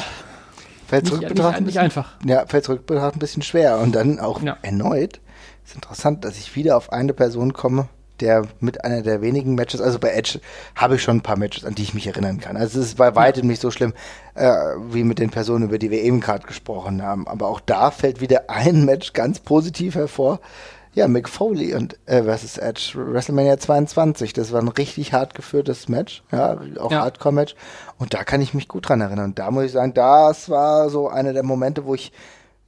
Fällt nicht, zurück nicht, betrachten nicht einfach. Ja, fällt zurück betrachtet ein bisschen schwer. Und dann auch Ja. erneut ist interessant, dass ich wieder auf eine Person komme, der mit einer der wenigen Matches, also bei Edge habe ich schon ein paar Matches, an die ich mich erinnern kann. Also es ist bei weitem nicht so schlimm, äh, wie mit den Personen, über die wir eben gerade gesprochen haben. Aber auch da fällt wieder ein Match ganz positiv hervor. Ja, Mick Foley und äh, versus Edge, WrestleMania 22. Das war ein richtig hart geführtes Match, ja, auch Ja. Hardcore-Match. Und da kann ich mich gut dran erinnern. Und da muss ich sagen, das war so einer der Momente, wo ich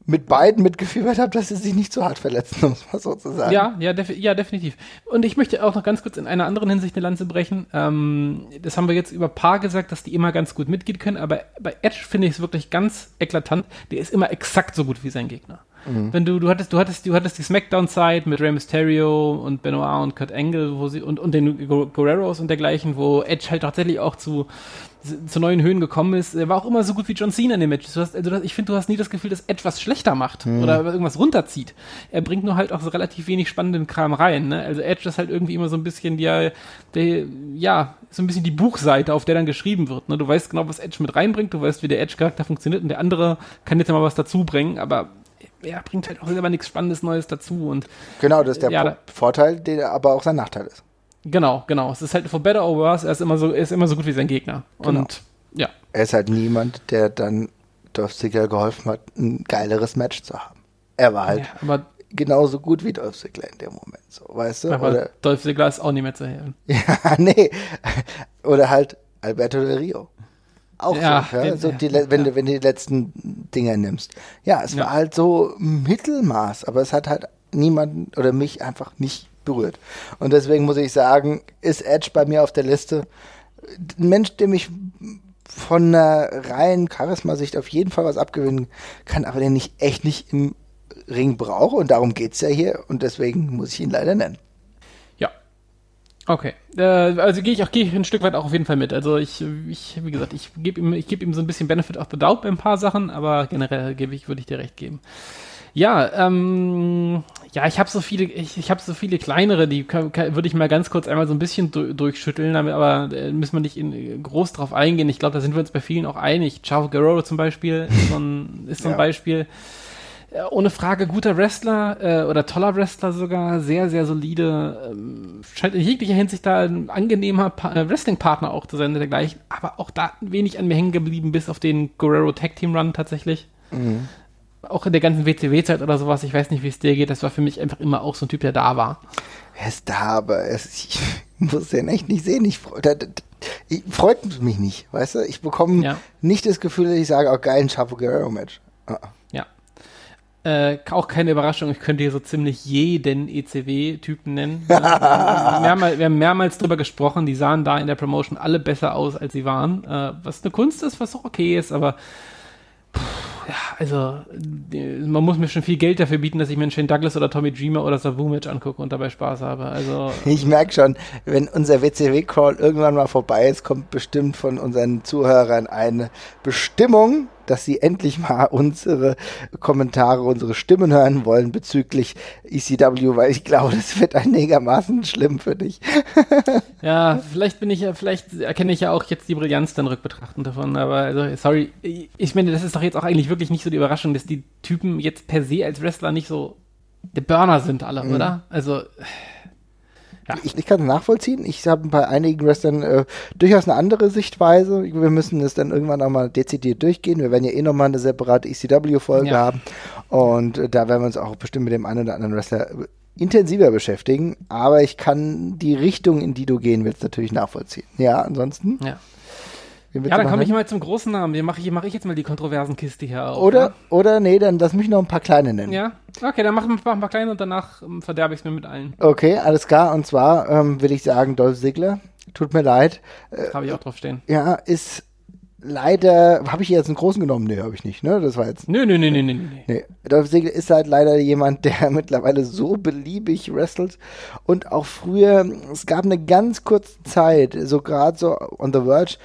mit beiden mitgefiebert habe, dass sie sich nicht zu hart verletzen, um es mal so zu sagen. Ja, ja, defi ja, definitiv. Und ich möchte auch noch ganz kurz in einer anderen Hinsicht eine Lanze brechen. Ähm, das haben wir jetzt über Paar gesagt, dass die immer ganz gut mitgehen können, aber bei Edge finde ich es wirklich ganz eklatant. Der ist immer exakt so gut wie sein Gegner. Wenn du, du hattest, du hattest, du hattest die Smackdown-Zeit mit Rey Mysterio und Benoit und Kurt Angle, wo sie, und, und den Guerreros und dergleichen, wo Edge halt tatsächlich auch zu, zu neuen Höhen gekommen ist. Er war auch immer so gut wie John Cena in den Matches. Hast, also das, ich finde, du hast nie das Gefühl, dass Edge was schlechter macht oder irgendwas runterzieht. Er bringt nur halt auch so relativ wenig spannenden Kram rein. Ne? Also Edge ist halt irgendwie immer so ein bisschen die, der, ja, so ein bisschen die Buchseite, auf der dann geschrieben wird. Ne? Du weißt genau, was Edge mit reinbringt, du weißt, wie der Edge-Charakter funktioniert und der andere kann jetzt mal was dazu bringen, aber er bringt halt auch selber nichts Spannendes Neues dazu und Genau, das ist der Ja, Po- da- Vorteil, der aber auch sein Nachteil ist. Genau, genau. Es ist halt for better or worse, er ist immer so, er ist immer so gut wie sein Gegner. Genau. Und ja. Er ist halt niemand, der dann Dolph Ziggler geholfen hat, ein geileres Match zu haben. Er war halt ja aber, genauso gut wie Dolph Ziggler in dem Moment, so, weißt du? aber Oder, Dolph Ziggler ist auch nicht mehr zu helfen. ja, nee. Oder halt Alberto Del Rio. Auch Ja, so, ja, den- so die, wenn, ja. du, wenn du die letzten Dinger nimmst. Ja, es Ja. war halt so Mittelmaß, aber es hat halt niemanden oder mich einfach nicht berührt. Und deswegen muss ich sagen, ist Edge bei mir auf der Liste ein Mensch, dem ich von einer reinen Charisma-Sicht auf jeden Fall was abgewinnen kann, aber den ich echt nicht im Ring brauche und darum geht's ja hier und deswegen muss ich ihn leider nennen. Ja. Okay. Äh, also gehe ich auch ich ein Stück weit auch auf jeden Fall mit. Also ich, ich wie gesagt, ich gebe ihm, ich gebe ihm so ein bisschen Benefit of the Doubt bei ein paar Sachen, aber generell gebe ich, würde ich dir recht geben. Ja, ähm, ja, ich habe so viele, ich, ich habe so viele kleinere, die würde ich mal ganz kurz einmal so ein bisschen du, durchschütteln, damit, aber äh, müssen wir nicht in, groß drauf eingehen. Ich glaube, da sind wir uns bei vielen auch einig. Chavo Guerrero zum Beispiel ist so ein, ist so ein Ja. Beispiel. Äh, Ohne Frage guter Wrestler äh, oder toller Wrestler sogar, sehr, sehr solide. Ähm, scheint in jeglicher Hinsicht da ein angenehmer äh, Wrestling-Partner auch zu sein und dergleichen, aber auch da wenig an mir hängen geblieben, bis auf den Guerrero Tag Team Run tatsächlich. Auch in der ganzen WCW-Zeit oder sowas, ich weiß nicht, wie es dir geht, das war für mich einfach immer auch so ein Typ, der da war. Er ist da, aber es, ich muss den echt nicht sehen. Ich, da, da, ich freut mich nicht, weißt du? Ich bekomme Ja. nicht das Gefühl, dass ich sage, oh geil, ein Chavo Guerrero Match. Ah. Ja. Äh, auch keine Überraschung, ich könnte hier so ziemlich jeden ECW-Typen nennen. Wir, haben mehrmals, wir haben mehrmals drüber gesprochen, die sahen da in der Promotion alle besser aus, als sie waren. Äh, was eine Kunst ist, was auch okay ist, aber pff, ja, also die, man muss mir schon viel Geld dafür bieten, dass ich mir einen Shane Douglas oder Tommy Dreamer oder Savu-Match angucke und dabei Spaß habe. Also Ich merke schon, wenn unser WCW-Crawl irgendwann mal vorbei ist, kommt bestimmt von unseren Zuhörern eine Bestimmung, dass sie endlich mal unsere Kommentare, unsere Stimmen hören wollen bezüglich ECW, weil ich glaube, das wird einigermaßen schlimm für dich. Ja, vielleicht bin ich ja, vielleicht erkenne ich ja auch jetzt die Brillanz dann rückbetrachtend davon, aber also, sorry, ich meine, das ist doch jetzt auch eigentlich wirklich nicht so die Überraschung, dass die Typen jetzt per se als Wrestler nicht so der Burner sind alle, oder? Also, Ja. Ich, ich kann es nachvollziehen. Ich habe bei einigen Wrestlern äh, durchaus eine andere Sichtweise. Wir müssen es dann irgendwann auch mal dezidiert durchgehen. Wir werden ja eh nochmal eine separate ECW-Folge Ja. haben. Und äh, da werden wir uns auch bestimmt mit dem einen oder anderen Wrestler äh, intensiver beschäftigen. Aber ich kann die Richtung, in die du gehen willst, natürlich nachvollziehen. Ja, ansonsten. ja. Ja, dann komme ich mal zum großen Namen. Hier mache ich, mach ich jetzt mal die kontroversen Kiste hier auf. Oder, oder nee, dann lass mich noch ein paar kleine nennen. Ne? Ja? Okay, dann machen wir mach mal klein und danach ähm, verderbe ich es mir mit allen. Okay, alles klar. Und zwar ähm, will ich sagen, Dolph Ziggler. Tut mir leid. Habe ich auch drauf stehen. Ja, ist leider. Habe ich jetzt einen großen genommen? Nee, habe ich nicht. Ne? Das war jetzt Nö, nö, nö, nö, nö, nö. Nee, Dolph Ziggler ist halt leider jemand, der mittlerweile so beliebig wrestelt und auch früher, es gab eine ganz kurze Zeit, so gerade so on the verge,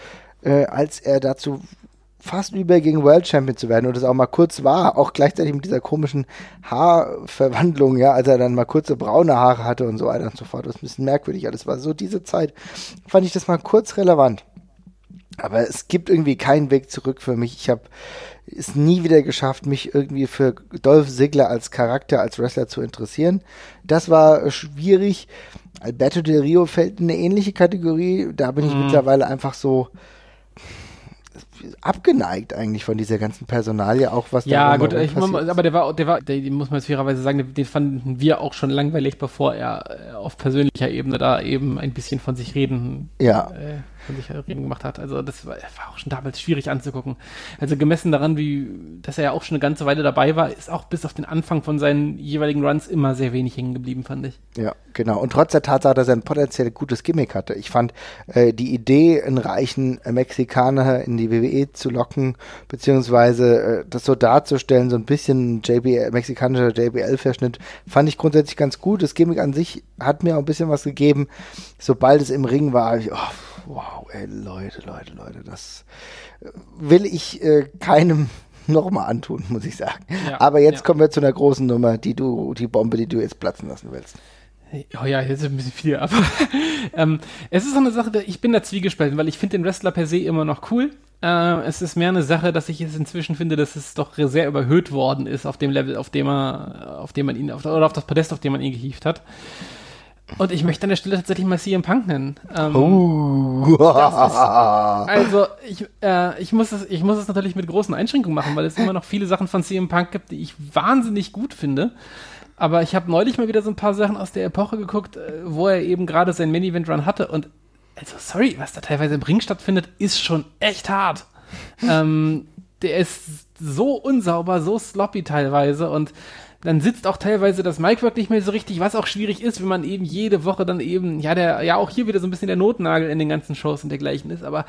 äh, als er dazu fast überging, World Champion zu werden und es auch mal kurz war, auch gleichzeitig mit dieser komischen Haarverwandlung, ja, als er dann mal kurze braune Haare hatte und so weiter und so fort, was ein bisschen merkwürdig alles war. So diese Zeit fand ich das mal kurz relevant. Aber es gibt irgendwie keinen Weg zurück für mich. Ich habe es nie wieder geschafft, mich irgendwie für Dolph Ziggler als Charakter, als Wrestler zu interessieren. Das war schwierig. Alberto Del Rio fällt in eine ähnliche Kategorie. Da bin ich mittlerweile einfach so abgeneigt eigentlich von dieser ganzen Personalie, auch was da Ja, drumherum gut, ich, passiert. aber der war, der war, der, den muss man jetzt fairerweise sagen, den, den fanden wir auch schon langweilig, bevor er äh, auf persönlicher Ebene da eben ein bisschen von sich reden Ja. äh, von sich gemacht hat. Also das war, war, auch schon damals schwierig anzugucken. Also gemessen daran, wie, dass er ja auch schon eine ganze Weile dabei war, ist auch bis auf den Anfang von seinen jeweiligen Runs immer sehr wenig hängen geblieben, fand ich. Ja, genau. Und trotz der Tatsache, dass er ein potenziell gutes Gimmick hatte. Ich fand äh, die Idee, einen reichen Mexikaner in die WWE zu locken, beziehungsweise äh, das so darzustellen, so ein bisschen JBL, mexikanischer JBL-Verschnitt, fand ich grundsätzlich ganz gut. Das Gimmick an sich hat mir auch ein bisschen was gegeben. Sobald es im Ring war, ich, oh, wow, ey, Leute, Leute, Leute, das will ich äh, keinem nochmal antun, muss ich sagen. Ja, Aber jetzt ja. kommen wir zu einer großen Nummer, die du, die Bombe, die du jetzt platzen lassen willst. Oh ja, jetzt ist ein bisschen viel, aber ähm, es ist so eine Sache, ich bin da zwiegespalten, weil ich finde den Wrestler per se immer noch cool. Äh, es ist mehr eine Sache, dass ich es inzwischen finde, dass es doch sehr überhöht worden ist auf dem Level, auf dem er, auf dem man ihn, auf, oder auf das Podest, auf dem man ihn gehievt hat. Und ich möchte an der Stelle tatsächlich mal CM Punk nennen. Ähm, oh. ist, also ich, äh, ich, muss es, ich muss es natürlich mit großen Einschränkungen machen, weil es immer noch viele Sachen von CM Punk gibt, die ich wahnsinnig gut finde. Aber ich habe neulich mal wieder so ein paar Sachen aus der Epoche geguckt, äh, wo er eben gerade sein Mini-Event-Run hatte. Und also sorry, was da teilweise im Ring stattfindet, ist schon echt hart. ähm, der ist so unsauber, so sloppy teilweise und dann sitzt auch teilweise das Micwork nicht mehr so richtig, was auch schwierig ist, wenn man eben jede Woche dann eben, ja, der, ja, auch hier wieder so ein bisschen der Notnagel in den ganzen Shows und dergleichen ist, aber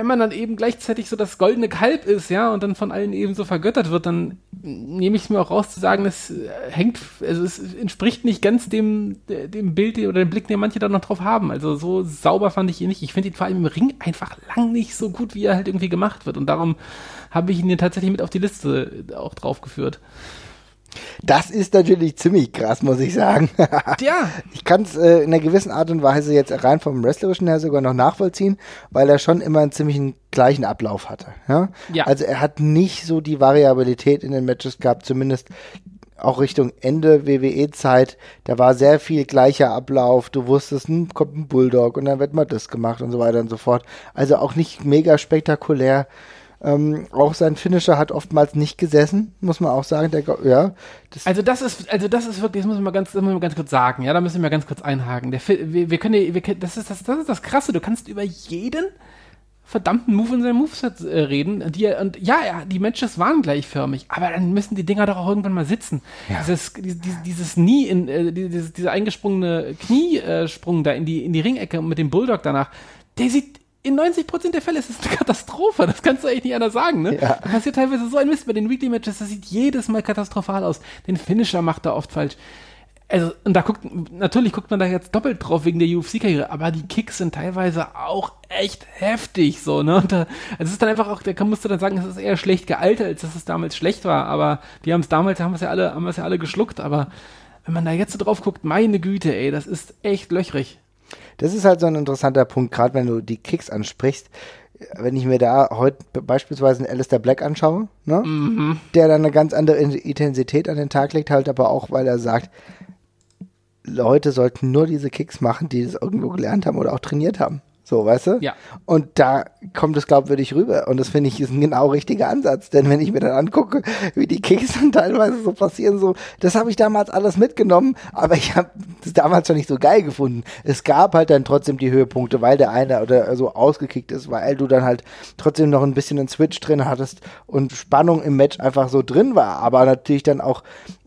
wenn man dann eben gleichzeitig so das goldene Kalb ist, ja, und dann von allen eben so vergöttert wird, dann nehme ich es mir auch raus zu sagen, es äh, hängt, also es entspricht nicht ganz dem, dem Bild oder dem Blick, den manche da noch drauf haben. Also so sauber fand ich ihn nicht. Ich finde ihn vor allem im Ring einfach lang nicht so gut, wie er halt irgendwie gemacht wird. Und darum habe ich ihn tatsächlich mit auf die Liste auch draufgeführt. Das ist natürlich ziemlich krass, muss ich sagen. ja. Ich kann es äh, in einer gewissen Art und Weise jetzt rein vom Wrestlerischen her sogar noch nachvollziehen, weil er schon immer einen ziemlichen gleichen Ablauf hatte. Ja? ja. Also er hat nicht so die Variabilität in den Matches gehabt, zumindest auch Richtung Ende WWE-Zeit, da war sehr viel gleicher Ablauf. Du wusstest, hm, kommt ein Bulldog und dann wird mal das gemacht und so weiter und so fort. Also auch nicht mega spektakulär. Ähm, auch sein Finisher hat oftmals nicht gesessen, muss man auch sagen. Der, ja, das also das ist, also das ist wirklich, das muss man ganz, das muss man ganz kurz sagen. Ja, da müssen wir ganz kurz einhaken. Der, wir, wir können, wir das ist das, das ist das Krasse. Du kannst über jeden verdammten Move in seinem Moveset äh, reden. Die, und ja, ja, die Matches waren gleichförmig, aber dann müssen die Dinger doch auch irgendwann mal sitzen. Ja. Dieses, dieses, dieses nie in, äh, dieses, dieser eingesprungene Kniesprung da in die, in die Ringecke mit dem Bulldog danach, der sieht in 90% der Fälle ist es eine Katastrophe. Das kannst du eigentlich nicht anders sagen, ne? Ja. Da passiert teilweise so ein Mist bei den Weekly Matches, das sieht jedes Mal katastrophal aus. Den Finisher macht er oft falsch. Also, und da guckt, natürlich guckt man da jetzt doppelt drauf wegen der UFC-Karriere, aber die Kicks sind teilweise auch echt heftig, so, ne? Und da, also es ist dann einfach auch, da musst du dann sagen, es ist eher schlecht gealtert, als dass es damals schlecht war, aber die haben es damals, haben es ja alle, haben es ja alle geschluckt, aber wenn man da jetzt so drauf guckt, meine Güte, ey, das ist echt löchrig. Das ist halt so ein interessanter Punkt, gerade wenn du die Kicks ansprichst. Wenn ich mir da heute beispielsweise einen Alistair Black anschaue, ne? Mhm. der dann eine ganz andere Intensität an den Tag legt, halt aber auch, weil er sagt, Leute sollten nur diese Kicks machen, die das irgendwo gelernt haben oder auch trainiert haben. So, weißt du? Ja. Und da kommt es glaubwürdig rüber. Und das finde ich ist ein genau richtiger Ansatz. Denn wenn ich mir dann angucke, wie die Kicks dann teilweise so passieren, so, das habe ich damals alles mitgenommen, aber ich habe das damals schon nicht so geil gefunden. Es gab halt dann trotzdem die Höhepunkte, weil der eine oder so ausgekickt ist, weil du dann halt trotzdem noch ein bisschen einen Switch drin hattest und Spannung im Match einfach so drin war. Aber natürlich dann auch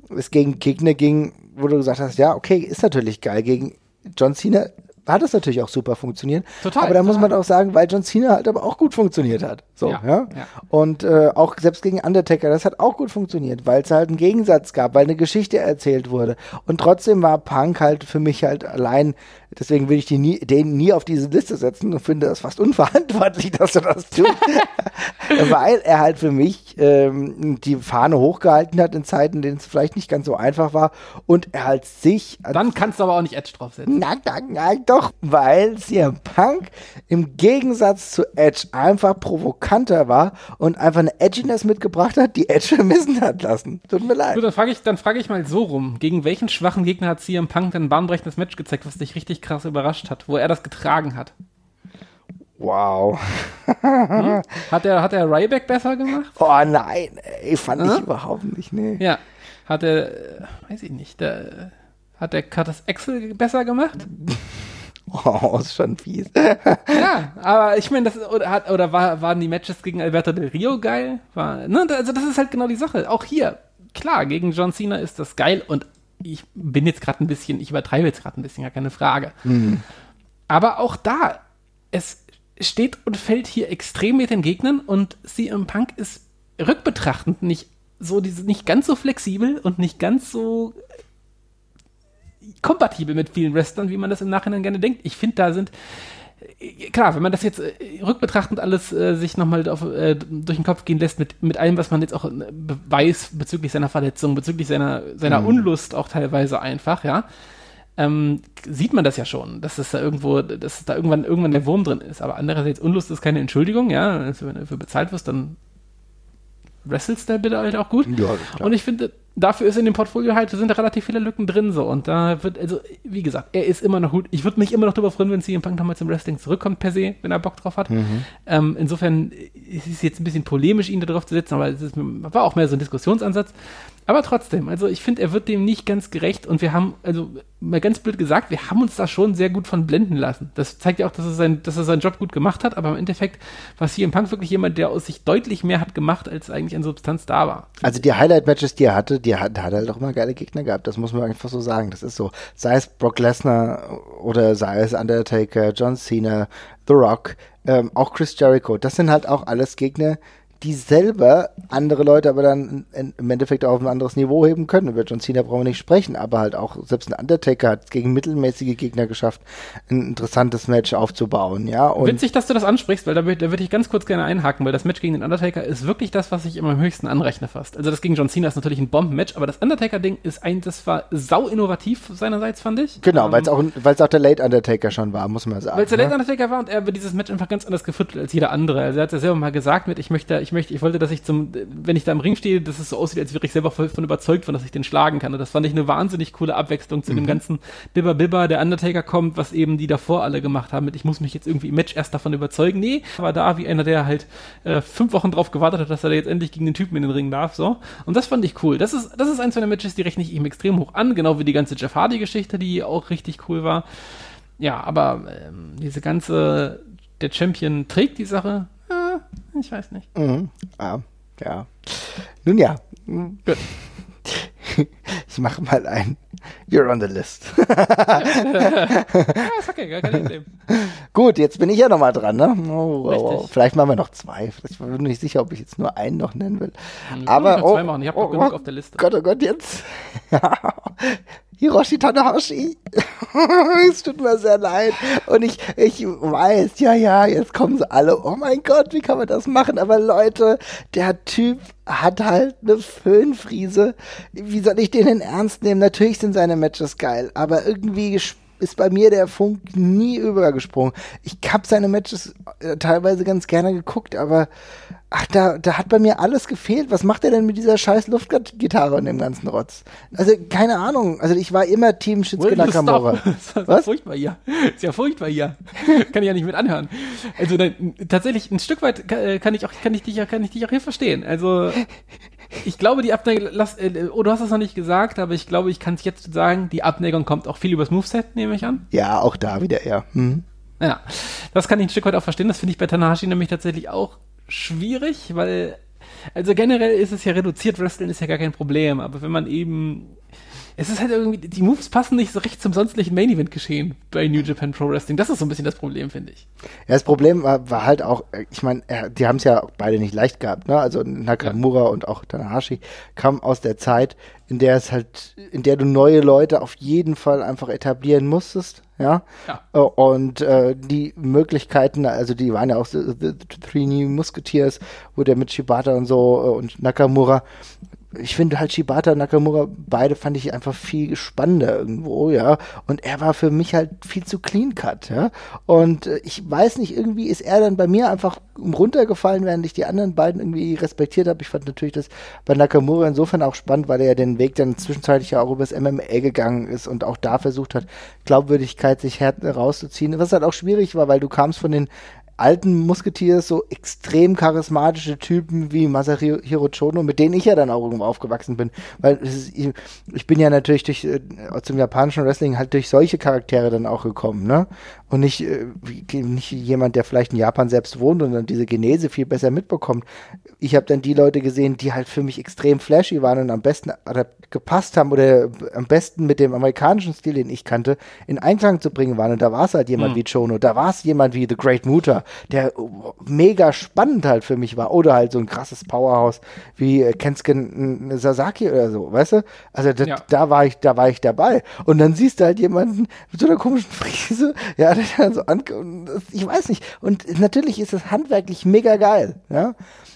es gegen Gegner ging, wo du gesagt hast, ja, okay, ist natürlich geil. Gegen John Cena hat es natürlich auch super funktioniert. Total. Aber da muss man auch sagen, weil John Cena halt aber auch gut funktioniert hat. So, ja. ja? ja. Und äh, auch selbst gegen Undertaker, das hat auch gut funktioniert, weil es halt einen Gegensatz gab, weil eine Geschichte erzählt wurde. Und trotzdem war Punk halt für mich halt allein Deswegen will ich die nie, den nie auf diese Liste setzen und finde es fast unverantwortlich, dass er das tut. Weil er halt für mich ähm, die Fahne hochgehalten hat in Zeiten, in denen es vielleicht nicht ganz so einfach war. Und er halt sich. Dann kannst du aber auch nicht Edge draufsetzen. Nein, nein, nein, doch, weil CM Punk im Gegensatz zu Edge einfach provokanter war und einfach eine Edginess mitgebracht hat, die Edge vermissen hat lassen. Tut mir leid. Gut, dann frage ich, frag ich mal so rum. Gegen welchen schwachen Gegner hat CM Punk denn ein bahnbrechendes Match gezeigt, was dich richtig krass überrascht hat, wo er das getragen hat. Wow. hm? Hat er hat er Ryback besser gemacht? Oh nein, ey, fand hm? ich überhaupt nicht, nee. Ja. Hat er, äh, weiß ich nicht, der, hat der Curtis Axel besser gemacht? Oh, ist schon fies. Ja, aber ich meine, das oder, hat, oder war, waren die Matches gegen Alberto Del Rio geil? War, ne, also das ist halt genau die Sache. Auch hier, klar, gegen John Cena ist das geil und ich bin jetzt gerade ein bisschen, ich übertreibe jetzt gerade ein bisschen, ja keine Frage. Aber auch da, es steht und fällt hier extrem mit den Gegnern und CM Punk ist rückbetrachtend nicht so diese, nicht ganz so flexibel und nicht ganz so kompatibel mit vielen Wrestlern, wie man das im Nachhinein gerne denkt. Ich finde, da sind äh, klar, wenn man das jetzt äh, rückbetrachtend alles äh, sich nochmal äh, durch den Kopf gehen lässt mit, mit allem, was man jetzt auch äh, weiß bezüglich seiner Verletzung, bezüglich seiner, seiner Mhm. Unlust auch teilweise einfach, ja, ähm, sieht man das ja schon, dass es da irgendwo, dass da irgendwann, irgendwann der Wurm drin ist. Aber andererseits, Unlust ist keine Entschuldigung, ja. Wenn du dafür bezahlt wirst, dann wrestelst du bitte halt auch gut. Ja. Und ich finde, dafür ist in dem Portfolio halt, sind da relativ viele Lücken drin so. Und da wird, also, wie gesagt, er ist immer noch gut. Ich würde mich immer noch darüber freuen, wenn CM Punk nochmal zum Wrestling zurückkommt, per se, wenn er Bock drauf hat. Ähm, insofern ist es jetzt ein bisschen polemisch, ihn da drauf zu setzen, aber es ist, war auch mehr so ein Diskussionsansatz. Aber trotzdem, also ich finde, er wird dem nicht ganz gerecht und wir haben, also mal ganz blöd gesagt, wir haben uns da schon sehr gut von blenden lassen. Das zeigt ja auch, dass er, sein, dass er seinen Job gut gemacht hat, aber im Endeffekt war CM Punk wirklich jemand, der aus sich deutlich mehr hat gemacht, als eigentlich an Substanz da war. Also die Highlight-Matches, die er hatte, die hat, hat halt auch immer geile Gegner gehabt. Das muss man einfach so sagen. Das ist so. Sei es Brock Lesnar oder sei es Undertaker, John Cena, The Rock, ähm, auch Chris Jericho. Das sind halt auch alles Gegner, die selber andere Leute aber dann in, im Endeffekt auf ein anderes Niveau heben können. Über John Cena brauchen wir nicht sprechen, aber halt auch selbst ein Undertaker hat es gegen mittelmäßige Gegner geschafft, ein interessantes Match aufzubauen. Ja, und Witzig, dass du das ansprichst, weil da, da würde ich ganz kurz gerne einhaken, weil das Match gegen den Undertaker ist wirklich das, was ich immer am höchsten anrechne fast. Also das gegen John Cena ist natürlich ein Bombenmatch, aber das Undertaker-Ding ist ein, das war sau innovativ seinerseits, fand ich. genau, weil es Ähm, auch, auch der Late Undertaker schon war, muss man sagen. Weil es der ne? Late Undertaker war und er über dieses Match einfach ganz anders gefüttert als jeder andere. Also er hat ja selber mal gesagt mit, ich möchte, ich möchte, ich wollte, dass ich zum, wenn ich da im Ring stehe, dass es so aussieht, als wäre ich selber voll von überzeugt von, dass ich den schlagen kann. Und das fand ich eine wahnsinnig coole Abwechslung zu dem ganzen Bibber Bibber, der Undertaker kommt, was eben die davor alle gemacht haben mit, ich muss mich jetzt irgendwie im Match erst davon überzeugen. Nee, aber da wie einer, der halt äh, fünf Wochen drauf gewartet hat, dass er jetzt endlich gegen den Typen in den Ring darf, so. Und das fand ich cool. Das ist, das ist eins der Matches, die rechne ich ihm extrem hoch an, genau wie die ganze Jeff Hardy-Geschichte, die auch richtig cool war. Ja, aber ähm, diese ganze, der Champion trägt die Sache, ich weiß nicht. Mhm. Ja, ja. Nun ja. Gut. Ich mache mal ein You're on the list. Ja, ist okay, gar kein Problem. Gut, jetzt bin ich ja nochmal dran, ne? Oh, oh. Vielleicht machen wir noch zwei. Ich bin mir nicht sicher, ob ich jetzt nur einen noch nennen will. können Aber wir oh, zwei machen. Ich hab noch oh, genug oh auf der Liste. Gott, oh Gott, jetzt. Hiroshi Tanahashi. es tut mir sehr leid. Und ich, ich weiß, ja, ja, jetzt kommen sie alle. Oh mein Gott, wie kann man das machen? Aber Leute, der Typ hat halt eine Föhnfriese. Wie soll ich den denn ernst nehmen? Natürlich sind seine Matches geil, aber irgendwie ist bei mir der Funk nie übergesprungen. Ich hab seine Matches äh, teilweise ganz gerne geguckt, aber ach, da, da hat bei mir alles gefehlt. Was macht er denn mit dieser scheiß Luftgitarre und dem ganzen Rotz? Also, keine Ahnung. Also, ich war immer Team Shinsuke Nakamura. Das ist ja furchtbar hier. Ist ja furchtbar hier. kann ich ja nicht mit anhören. Also nein, tatsächlich ein Stück weit kann, äh, kann ich auch kann ich dich ja kann ich dich auch hier verstehen. Also ich glaube die Abneigung lass, äh, oh du hast es noch nicht gesagt, aber ich glaube ich kann es jetzt sagen, die Abneigung kommt auch viel übers Moveset, nehme ich an. Ja, auch da wieder er. Hm. Ja, das kann ich ein Stück weit auch verstehen. Das finde ich bei Tanahashi nämlich tatsächlich auch schwierig, weil, also generell ist es ja reduziert, Wrestling ist ja gar kein Problem, aber wenn man eben, es ist halt irgendwie, die Moves passen nicht so recht zum sonstlichen Main Event geschehen bei New Japan Pro Wrestling. Das ist so ein bisschen das Problem, finde ich. Ja, das Problem war, war halt auch, äh, ich meine, die haben es ja beide nicht leicht gehabt, ne? Also Nakamura und auch Tanahashi kamen aus der Zeit, in der es halt, in der du neue Leute auf jeden Fall einfach etablieren musstest, ja. Ja. Äh, Und äh, die Möglichkeiten, also die waren ja auch the, the, Three New Musketeers, wo der mit Shibata und so äh, und Nakamura ich finde halt Shibata und Nakamura, beide fand ich einfach viel spannender irgendwo, ja. Und er war für mich halt viel zu clean cut, ja. Und äh, ich weiß nicht, irgendwie ist er dann bei mir einfach runtergefallen, während ich die anderen beiden irgendwie respektiert habe. Ich fand natürlich das bei Nakamura insofern auch spannend, weil er ja den Weg dann zwischenzeitlich ja auch übers MMA gegangen ist und auch da versucht hat, Glaubwürdigkeit sich her rauszuziehen. Was halt auch schwierig war, weil du kamst von den alten Musketiers so extrem charismatische Typen wie Masahiro Chono, mit denen ich ja dann auch irgendwo aufgewachsen bin. Weil ist, ich, ich bin ja natürlich durch äh, zum japanischen Wrestling halt durch solche Charaktere dann auch gekommen, ne? Und nicht, äh, nicht jemand, der vielleicht in Japan selbst wohnt und dann diese Genese viel besser mitbekommt. Ich habe dann die Leute gesehen, die halt für mich extrem flashy waren und am besten gepasst haben oder am besten mit dem amerikanischen Stil, den ich kannte, in Einklang zu bringen waren. Und da war es halt jemand wie Chono, da war es jemand wie The Great Muta, der mega spannend halt für mich war. Oder halt so ein krasses Powerhouse wie äh, Kensuke Sasaki oder so, weißt du? Also das, Ja. da war ich, da war ich dabei. Und dann siehst du halt jemanden mit so einer komischen Frise, ja, dann so ankommt. Ich weiß nicht. Und natürlich ist es handwerklich mega geil, ja.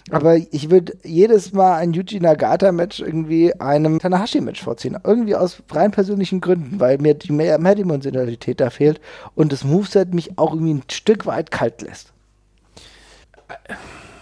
Aber ich würde jedes Mal ein Yuji Nagata-Match irgendwie einem Tanahashi-Match vorziehen. Irgendwie aus rein persönlichen Gründen, weil mir die mehr, mehr Dimensionalität da fehlt und das Moveset mich auch irgendwie ein Stück weit kalt lässt.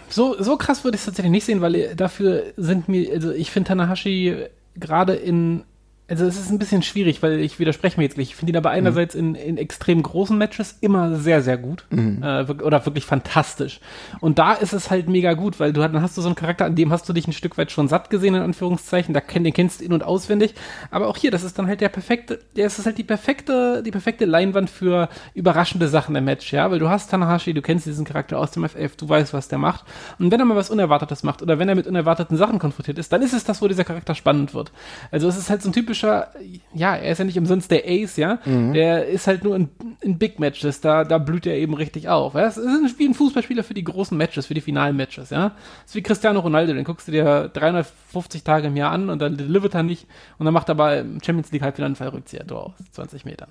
So, so krass würde ich es tatsächlich nicht sehen, weil dafür sind mir, also ich finde Tanahashi gerade in, also es ist ein bisschen schwierig, weil ich widerspreche mir jetzt gleich. Ich finde ihn aber einerseits in, in extrem großen Matches immer sehr, sehr gut. Äh, wirk- oder wirklich fantastisch. Und da ist es halt mega gut, weil du dann hast du so einen Charakter, an dem hast du dich ein Stück weit schon satt gesehen, in Anführungszeichen. Da kenn, den kennst du in- und auswendig. Aber auch hier, das ist dann halt der perfekte, der ist halt die perfekte, die perfekte Leinwand für überraschende Sachen im Match, ja, weil du hast Tanahashi, du kennst diesen Charakter aus dem FF, du weißt, was der macht. Und wenn er mal was Unerwartetes macht oder wenn er mit unerwarteten Sachen konfrontiert ist, dann ist es das, wo dieser Charakter spannend wird. Also es ist halt so ein typischer, ja, er ist ja nicht umsonst der Ace, ja, der ist halt nur in, in Big Matches, da, da blüht er eben richtig auf. Es ist ein Spiel, ein Fußballspieler für die großen Matches, für die finalen Matches, ja. Das ist wie Cristiano Ronaldo, den guckst du dir 350 Tage im Jahr an und dann delivert er nicht und dann macht er aber im Champions League Halbfinale einen Fallrückzieher Tor aus 20 Metern.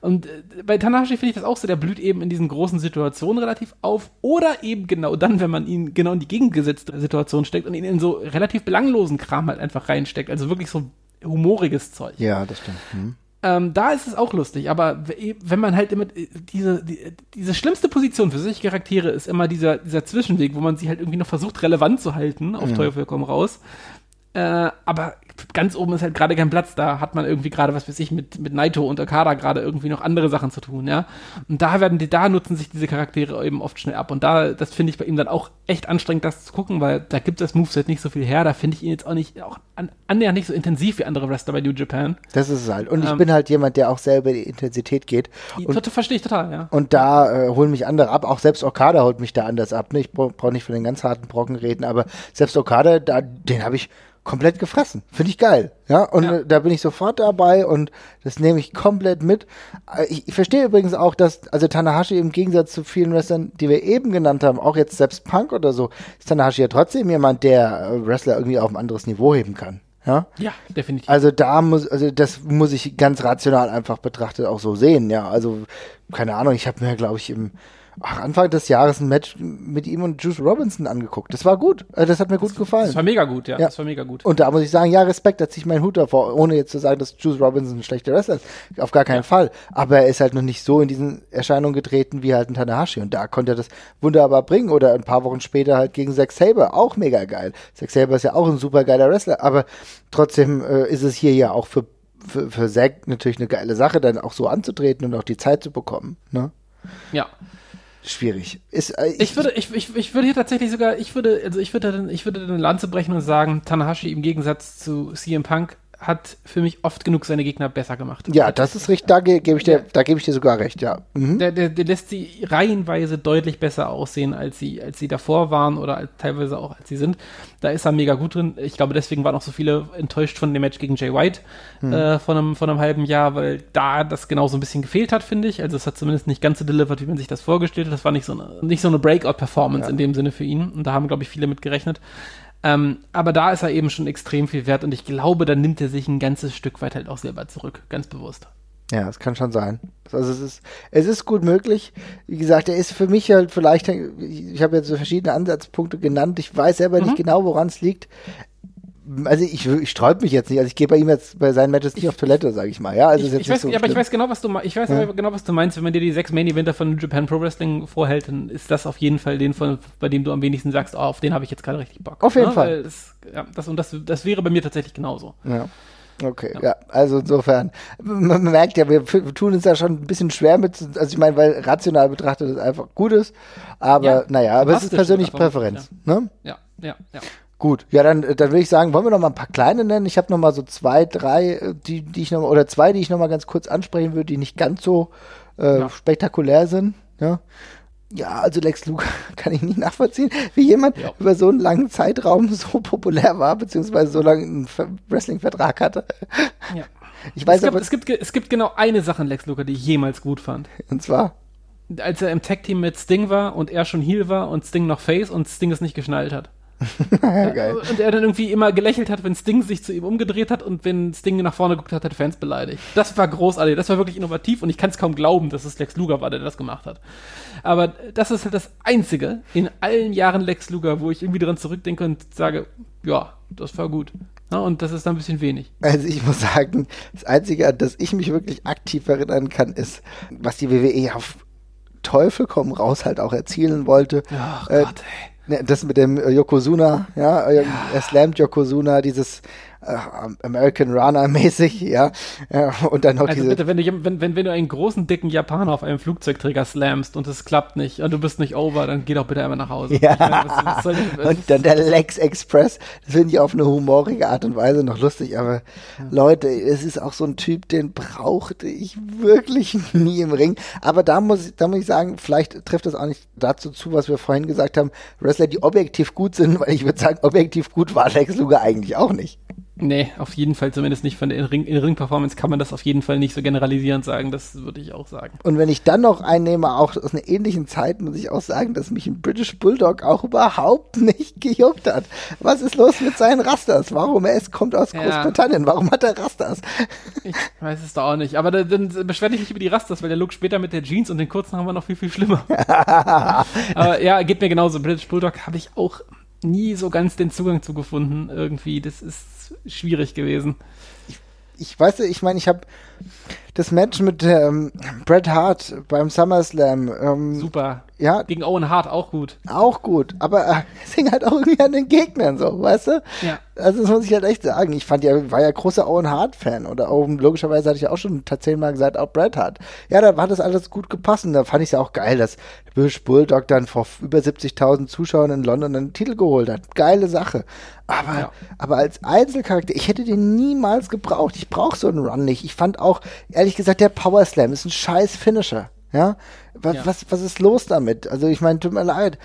Und äh, bei Tanahashi finde ich das auch so, der blüht eben in diesen großen Situationen relativ auf oder eben genau dann, wenn man ihn genau in die gegengesetzte Situation steckt und ihn in so relativ belanglosen Kram halt einfach reinsteckt, also wirklich so humoriges Zeug. Ja, das stimmt. Hm. Ähm, da ist es auch lustig, aber wenn man halt immer äh, diese, die, diese schlimmste Position für solche Charaktere ist immer dieser, dieser Zwischenweg, wo man sie halt irgendwie noch versucht, relevant zu halten, auf Teufel komm raus. Äh, aber ganz oben ist halt gerade kein Platz, da hat man irgendwie gerade, was weiß ich, mit, mit Naito und Okada gerade irgendwie noch andere Sachen zu tun, ja. Und da werden die, da nutzen sich diese Charaktere eben oft schnell ab. Und da, das finde ich bei ihm dann auch echt anstrengend, das zu gucken, weil da gibt das Moveset nicht so viel her. Da finde ich ihn jetzt auch nicht, auch an, annähernd nicht so intensiv wie andere Wrestler bei New Japan. Das ist es halt. Und ich Ähm, bin halt jemand, der auch selber die Intensität geht. Und Verstehe ich total, ja. Und da äh, holen mich andere ab. Auch selbst Okada holt mich da anders ab. Ne? Ich brauche brauch nicht von den ganz harten Brocken reden, aber selbst Okada, da, den habe ich komplett gefressen. Finde ich geil. Ja, und Ja. äh, da bin ich sofort dabei und das nehme ich komplett mit. Äh, Ich, ich verstehe übrigens auch, dass, also Tanahashi im Gegensatz zu vielen Wrestlern, die wir eben genannt haben, auch jetzt selbst Punk oder so, ist Tanahashi ja trotzdem jemand, der äh, Wrestler irgendwie auf ein anderes Niveau heben kann. Ja. Ja, definitiv. Also da muss, also das muss ich ganz rational einfach betrachtet auch so sehen, ja. Also, keine Ahnung, ich habe mir, glaube ich, im ach, Anfang des Jahres ein Match mit ihm und Juice Robinson angeguckt. Das war gut. Äh, Das hat mir gut gefallen. das war mega gut, ja, Ja. Das war mega gut. Und da muss ich sagen, ja, Respekt, da ziehe ich meinen Hut davor, ohne jetzt zu sagen, dass Juice Robinson ein schlechter Wrestler ist. Auf gar keinen Fall. Aber er ist halt noch nicht so in diesen Erscheinungen getreten wie halt ein Tanahashi. Und da konnte er das wunderbar bringen. Oder ein paar Wochen später halt gegen Zack Saber. Auch mega geil. Zack Saber ist ja auch ein super geiler Wrestler. Aber trotzdem äh, ist es hier ja auch für, für, für Zack natürlich eine geile Sache, dann auch so anzutreten und auch die Zeit zu bekommen. Ne? ja. Schwierig. Ist, äh, Ich würde, ich, ich, ich würde hier tatsächlich sogar, ich würde, also ich würde dann, ich würde dann eine Lanze brechen und sagen, Tanahashi im Gegensatz zu CM Punk hat für mich oft genug seine Gegner besser gemacht. ja, das ist richtig, da ge gebe ich dir, da gebe ich dir sogar recht, ja. Mhm. Der, der, der lässt sie reihenweise deutlich besser aussehen, als sie, als sie davor waren oder als, teilweise auch als sie sind. Da ist er mega gut drin. Ich glaube, deswegen waren auch so viele enttäuscht von dem Match gegen Jay White äh, von, einem, von einem halben Jahr, weil da das genau so ein bisschen gefehlt hat, finde ich. Also es hat zumindest nicht ganz so delivered, wie man sich das vorgestellt hat. Das war nicht so eine, nicht so eine Breakout-Performance in dem Sinne für ihn. Und da haben, glaube ich, viele mit gerechnet. Ähm, aber da ist er eben schon extrem viel wert und ich glaube, da nimmt er sich ein ganzes Stück weit halt auch selber zurück, ganz bewusst. Ja, das kann schon sein. Also es ist, es ist gut möglich. Wie gesagt, er ist für mich halt vielleicht, ich habe jetzt so verschiedene Ansatzpunkte genannt. Ich weiß selber nicht genau, woran es liegt. Also ich, ich sträub mich jetzt nicht. Also ich gehe bei ihm jetzt bei seinen Matches nicht auf Toilette, sage ich mal. Ja, also Ich, ich, weiß, so ja, aber ich weiß genau, was du meinst. Ich weiß Ja. genau, was du meinst. Wenn man dir die sechs Main Eventer von Japan Pro Wrestling vorhält, dann ist das auf jeden Fall den, von, bei dem du am wenigsten sagst, oh, auf den habe ich jetzt gerade richtig Bock. Auf jeden Ne? Fall. Das, ja, das, und das, das wäre bei mir tatsächlich genauso. Ja. Okay, ja. also insofern, man merkt ja, wir tun uns da schon ein bisschen schwer mit, also ich meine, weil rational betrachtet es einfach gut ist, aber Ja, naja, aber es ist persönlich Präferenz. Ne? Ja, ja, ja. Gut, ja, dann, dann würde ich sagen, wollen wir noch mal ein paar kleine nennen? Ich habe noch mal so zwei, drei, äh, die, die ich noch mal, oder zwei, die ich noch mal ganz kurz ansprechen würde, die nicht ganz so äh, Ja. spektakulär sind. Ja. ja, also Lex Luger kann ich nicht nachvollziehen, wie jemand Ja. über so einen langen Zeitraum so populär war, beziehungsweise so lange einen Ver- Wrestling-Vertrag hatte. Ja. Ich weiß es, gibt, aber, es, gibt, es gibt genau eine Sache in Lex Luger, die ich jemals gut fand. und zwar, Als er im Tag-Team mit Sting war und er schon Heel war und Sting noch Face und Sting es nicht geschnallt hat. geil. Und er dann irgendwie immer gelächelt hat, wenn Sting sich zu ihm umgedreht hat und wenn Sting nach vorne geguckt hat, hat Fans beleidigt. Das war großartig, das war wirklich innovativ und ich kann es kaum glauben, dass es Lex Luger war, der das gemacht hat. Aber das ist halt das Einzige in allen Jahren Lex Luger, wo ich irgendwie dran zurückdenke und sage, ja, das war gut. Ja, und das ist dann ein bisschen wenig. Also ich muss sagen, das Einzige, an das ich mich wirklich aktiv erinnern kann, ist, was die WWE auf Teufel komm raus halt auch erzielen wollte. Ach Äh, Gott, ey. Ne, Das mit dem äh, Yokozuna, ja, äh, er slammt Yokozuna, dieses äh, American Runner mäßig, ja, ja, und dann noch Also diese, bitte, wenn du, wenn, wenn, wenn du einen großen, dicken Japaner auf einem Flugzeugträger slammst und es klappt nicht und du bist nicht over, dann geh doch bitte einmal nach Hause. Ja. Meine, was- was soll denn- und dann der Lex Express, das finde ich auf eine humorige Art und Weise noch lustig, aber Leute, es ist auch so ein Typ, den brauchte ich wirklich nie im Ring, aber da muss, ich- da muss ich sagen, vielleicht trifft das auch nicht dazu zu, was wir vorhin gesagt haben, Wrestler, die objektiv gut sind, weil ich würde sagen, objektiv gut war Lex Luger eigentlich auch nicht. Nee, auf jeden Fall, zumindest nicht von der Ring- in Ring-Performance kann man das auf jeden Fall nicht so generalisierend sagen, das würde ich auch sagen. Und wenn ich dann noch einnehme, auch aus einer ähnlichen Zeit, muss ich auch sagen, dass mich ein British Bulldog auch überhaupt nicht gejuckt hat. Was ist los mit seinen Rasters? Warum er ist, kommt aus Ja. Großbritannien? Warum hat er Rasters? Ich weiß es doch auch nicht, aber da, dann beschwer dich nicht über die Rastas, weil der Look später mit der Jeans und den kurzen haben wir noch viel, viel schlimmer. aber ja, geht mir genauso. British Bulldog habe ich auch nie so ganz den Zugang zu gefunden irgendwie. Das ist schwierig gewesen. Ich weiß, ich meine, ich habe das Match mit ähm, Bret Hart beim SummerSlam. Ähm, Super. ja, Gegen Owen Hart auch gut. auch gut. Aber äh, es hing halt auch irgendwie an den Gegnern so, weißt du? Ja. Also das muss ich halt echt sagen. Ich fand ja, war ja großer Owen Hart-Fan oder auch, logischerweise hatte ich ja auch schon tatsächlich mal gesagt, auch Bret Hart. Ja, da hat das alles gut gepasst und da fand ich es ja auch geil, dass Bush Bulldog dann vor über 70.000 Zuschauern in London einen Titel geholt hat. Geile Sache. Aber, Ja. aber als Einzelcharakter, ich hätte den niemals gebraucht. Ich brauche so einen Run nicht. Ich fand auch, ehrlich gesagt, der Power Slam ist ein scheiß Finisher. Ja? Was, Ja. was, was ist los damit? Also ich meine, tut mir leid.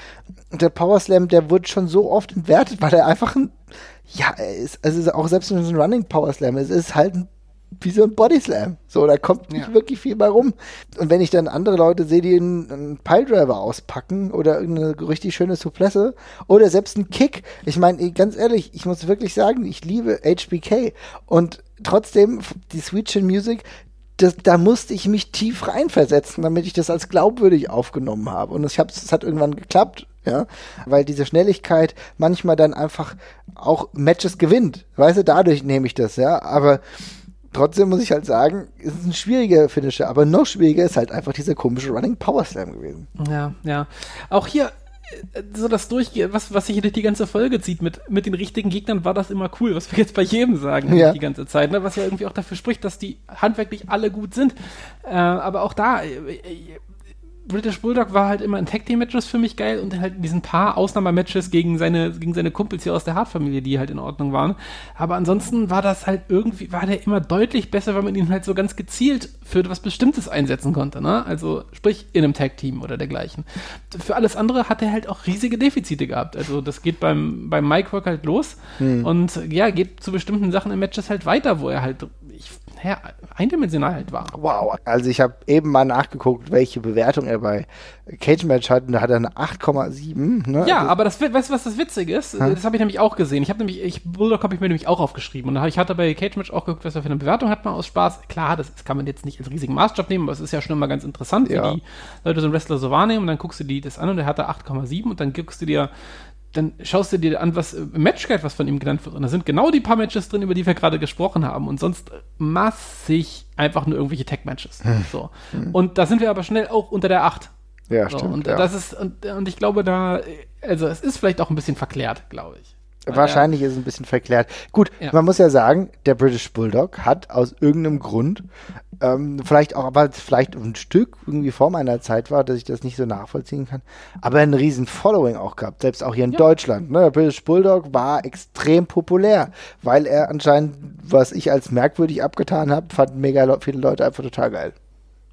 Der Power Slam, der wurde schon so oft entwertet, weil er einfach ein, ja, er ist, also es ist auch selbst wenn es ein Running Power Slam ist, ist halt ein, wie so ein Body Slam. So, da kommt nicht Ja. wirklich viel bei rum. Und wenn ich dann andere Leute sehe, die einen, einen Piledriver auspacken oder irgendeine richtig schöne Souplesse oder selbst einen Kick, ich meine, ganz ehrlich, ich muss wirklich sagen, ich liebe HBK und trotzdem die Sweet Chin Music, das, da musste ich mich tief reinversetzen, damit ich das als glaubwürdig aufgenommen habe. Und es hat irgendwann geklappt, ja, weil diese Schnelligkeit manchmal dann einfach auch Matches gewinnt. Weißt du, dadurch nehme ich das, ja. Aber trotzdem muss ich halt sagen, es ist ein schwieriger Finisher, aber noch schwieriger ist halt einfach dieser komische Running Power Slam gewesen. Ja, ja. Auch hier so das Durchgehen, was, was sich durch die ganze Folge zieht, mit, mit den richtigen Gegnern war das immer cool, was wir jetzt bei jedem sagen Ja. die ganze Zeit, ne? was ja irgendwie auch dafür spricht, dass die handwerklich alle gut sind. Äh, aber auch da, äh, äh, British Bulldog war halt immer in Tag Team Matches für mich geil und halt in diesen paar Ausnahmematches gegen seine, gegen seine Kumpels hier aus der Hart-Familie, die halt in Ordnung waren. Aber ansonsten war das halt irgendwie, war der immer deutlich besser, weil man ihn halt so ganz gezielt für was Bestimmtes einsetzen konnte, ne? Also, sprich, in einem Tag Team oder dergleichen. Für alles andere hat er halt auch riesige Defizite gehabt. Also, das geht beim, beim Mike Work halt los und ja, geht zu bestimmten Sachen in Matches halt weiter, wo er halt, ja, eindimensional halt war. Wow. Also ich habe eben mal nachgeguckt, welche Bewertung er bei Cage Match hat und da hat er eine 8,7. Ne? Ja, Also- aber das, weißt du, was das Witzige ist? Das habe ich nämlich auch gesehen. Ich habe nämlich, ich, Bulldog habe ich mir nämlich auch aufgeschrieben. Und ich hatte bei Cage Match auch geguckt, was er für eine Bewertung hat, mal aus Spaß. Klar, das, kann man jetzt nicht als riesigen Maßstab nehmen, aber es ist ja schon immer ganz interessant, wie Ja. die Leute so einen Wrestler so wahrnehmen. Und dann guckst du dir das an und der hatte 8,7 und dann guckst du dir, dann schaust du dir an, was äh, im Matchguide, was von ihm genannt wird. Und da sind genau die paar Matches drin, über die wir gerade gesprochen haben. Und sonst massig einfach nur irgendwelche Tech-Matches. So. Und da sind wir aber schnell auch unter der 8. ja, So, stimmt. und ja. das ist, und, und ich glaube, da, also es ist vielleicht auch ein bisschen verklärt, glaube ich. Wahrscheinlich ist es ein bisschen verklärt. Gut, Ja. man muss ja sagen, der British Bulldog hat aus irgendeinem Grund, ähm, vielleicht auch, weil es vielleicht ein Stück irgendwie vor meiner Zeit war, dass ich das nicht so nachvollziehen kann, aber ein riesen Following auch gehabt, selbst auch hier in Ja. Deutschland. Ne? Der British Bulldog war extrem populär, weil er anscheinend, was ich als merkwürdig abgetan habe, fanden mega le viele Leute einfach total geil.